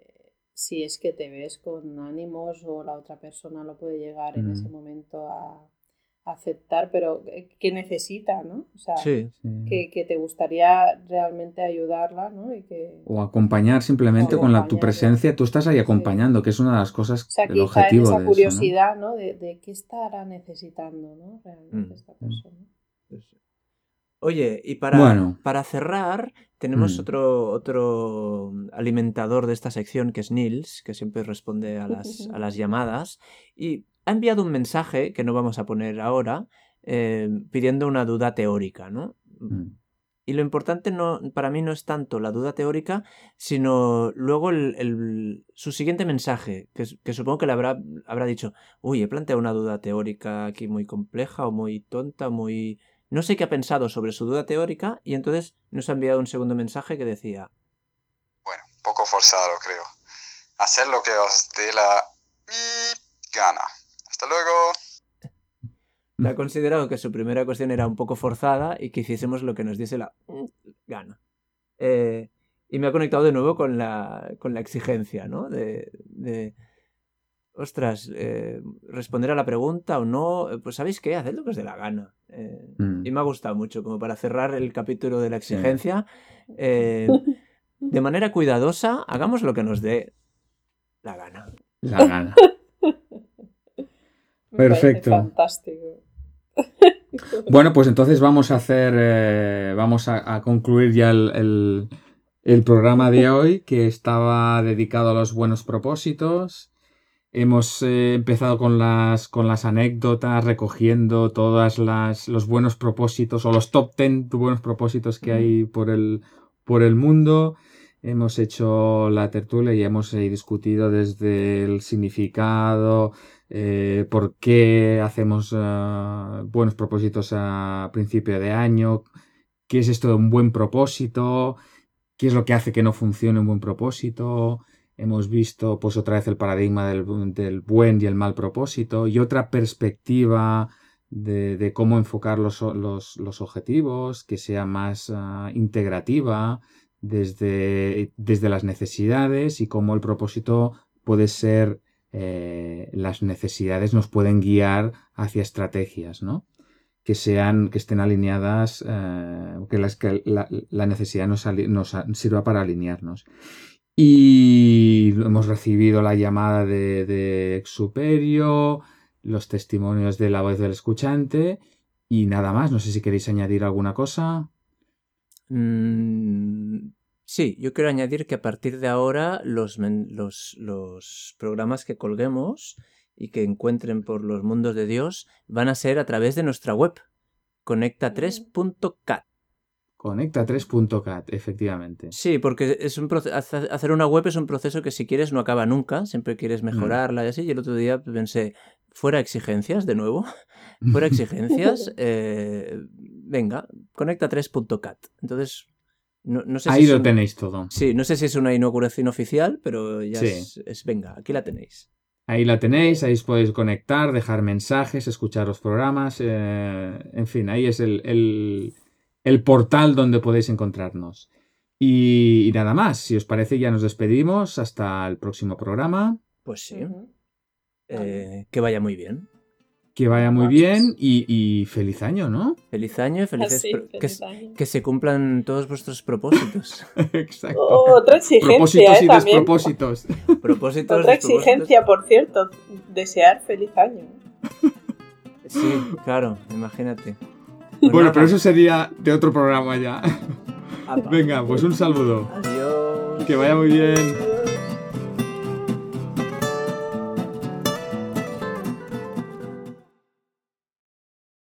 si es que te ves con ánimos o la otra persona lo puede llegar en ese Mm. momento a, a aceptar, pero eh, ¿qué necesita, no? O sea, sí, Sí. que, que te gustaría realmente ayudarla, ¿no? Y que, O acompañar simplemente O con la, tu presencia, tú estás ahí Sí. acompañando, que es una de las cosas, o sea, el objetivo esa de eso, ¿no? curiosidad, ¿no? De, de qué estará necesitando, ¿no? Realmente Mm. esta persona. Pues, Oye, y para, Bueno. para cerrar, tenemos Mm. otro, otro alimentador de esta sección que es Nils, que siempre responde a las, a las llamadas, y ha enviado un mensaje que no vamos a poner ahora, eh, pidiendo una duda teórica, ¿no? Mm. Y lo importante no, para mí no es tanto la duda teórica, sino luego el- el- su siguiente mensaje, que, supongo que le habrá, habrá dicho, uy, he planteado una duda teórica aquí muy compleja o muy tonta, muy... No sé qué ha pensado sobre su duda teórica y entonces nos ha enviado un segundo mensaje que decía, Bueno, un poco forzado, creo. Hacer lo que os dé la gana. Hasta luego. que ha considerado que su primera cuestión era un poco forzada y que hiciésemos lo que nos diese la gana. Eh, y me ha conectado de nuevo con la, con la exigencia, ¿no? De, de ostras, eh, responder a la pregunta o no, eh, pues ¿sabéis qué? Haced lo que os dé la gana. Eh, Mm. Y me ha gustado mucho, como para cerrar el capítulo de la exigencia. eh, [laughs] de manera cuidadosa, hagamos lo que nos dé la gana. la gana. Perfecto. Fantástico. [laughs] Bueno, pues entonces vamos a hacer, eh, vamos a, a concluir ya el, el- el programa de hoy que estaba dedicado a los buenos propósitos. Hemos eh, empezado con las, con las anécdotas, recogiendo todas las los buenos propósitos o los top 10 de buenos propósitos que hay por el, por el mundo. Hemos hecho la tertulia y hemos eh, discutido desde el significado, eh, por qué hacemos ah, buenos propósitos a principio de año, qué es esto de un buen propósito, qué es lo que hace que no funcione un buen propósito. Hemos visto pues otra vez el paradigma del, del buen y el mal propósito y otra perspectiva de, cómo enfocar los, los- los objetivos, que sea más ah, integrativa desde, desde las necesidades y cómo el propósito puede ser, eh, las necesidades nos pueden guiar hacia estrategias, ¿no? Que sean, que estén alineadas, eh, que, la, necesidad nos, sirva para alinearnos. Y hemos recibido la llamada de, de Exuperio, los testimonios de la voz del escuchante y nada más. No sé si queréis añadir alguna cosa. Mm, sí, yo quiero añadir que a partir de ahora los, los, los programas que colguemos y que encuentren por los mundos de Dios van a ser a través de nuestra web, conecta3.cat. Conecta3.cat, efectivamente. Sí, porque es un hacer una web es un proceso que si quieres no acaba nunca, siempre quieres mejorarla y así. Y el otro día pensé, fuera exigencias de nuevo, [laughs] fuera [laughs] exigencias, eh, venga, conecta3.cat. Entonces, no, no sé si Ahí lo un- tenéis todo. Sí, no sé si es una inauguración oficial, pero ya Sí. es, es- venga, aquí la tenéis. Ahí la tenéis, ahí os podéis conectar, dejar mensajes, escuchar los programas, eh, en fin, ahí es el, el- el portal donde podéis encontrarnos. Y, y nada más, si os parece ya nos despedimos hasta el próximo programa. Pues sí, eh, que vaya muy bien. Que vaya muy bien y, y feliz año, ¿no? Feliz año y felices que, feliz s- año. que se cumplan todos vuestros propósitos. [laughs] Exacto. Oh, otra exigencia, propósitos ¿eh? y También. despropósitos. [laughs] propósitos, Otra exigencia, por cierto. Desear feliz año. Sí, claro, imagínate. Bueno, pero eso sería de otro programa ya. Apa. Venga, pues un saludo. Adiós. Que vaya muy bien.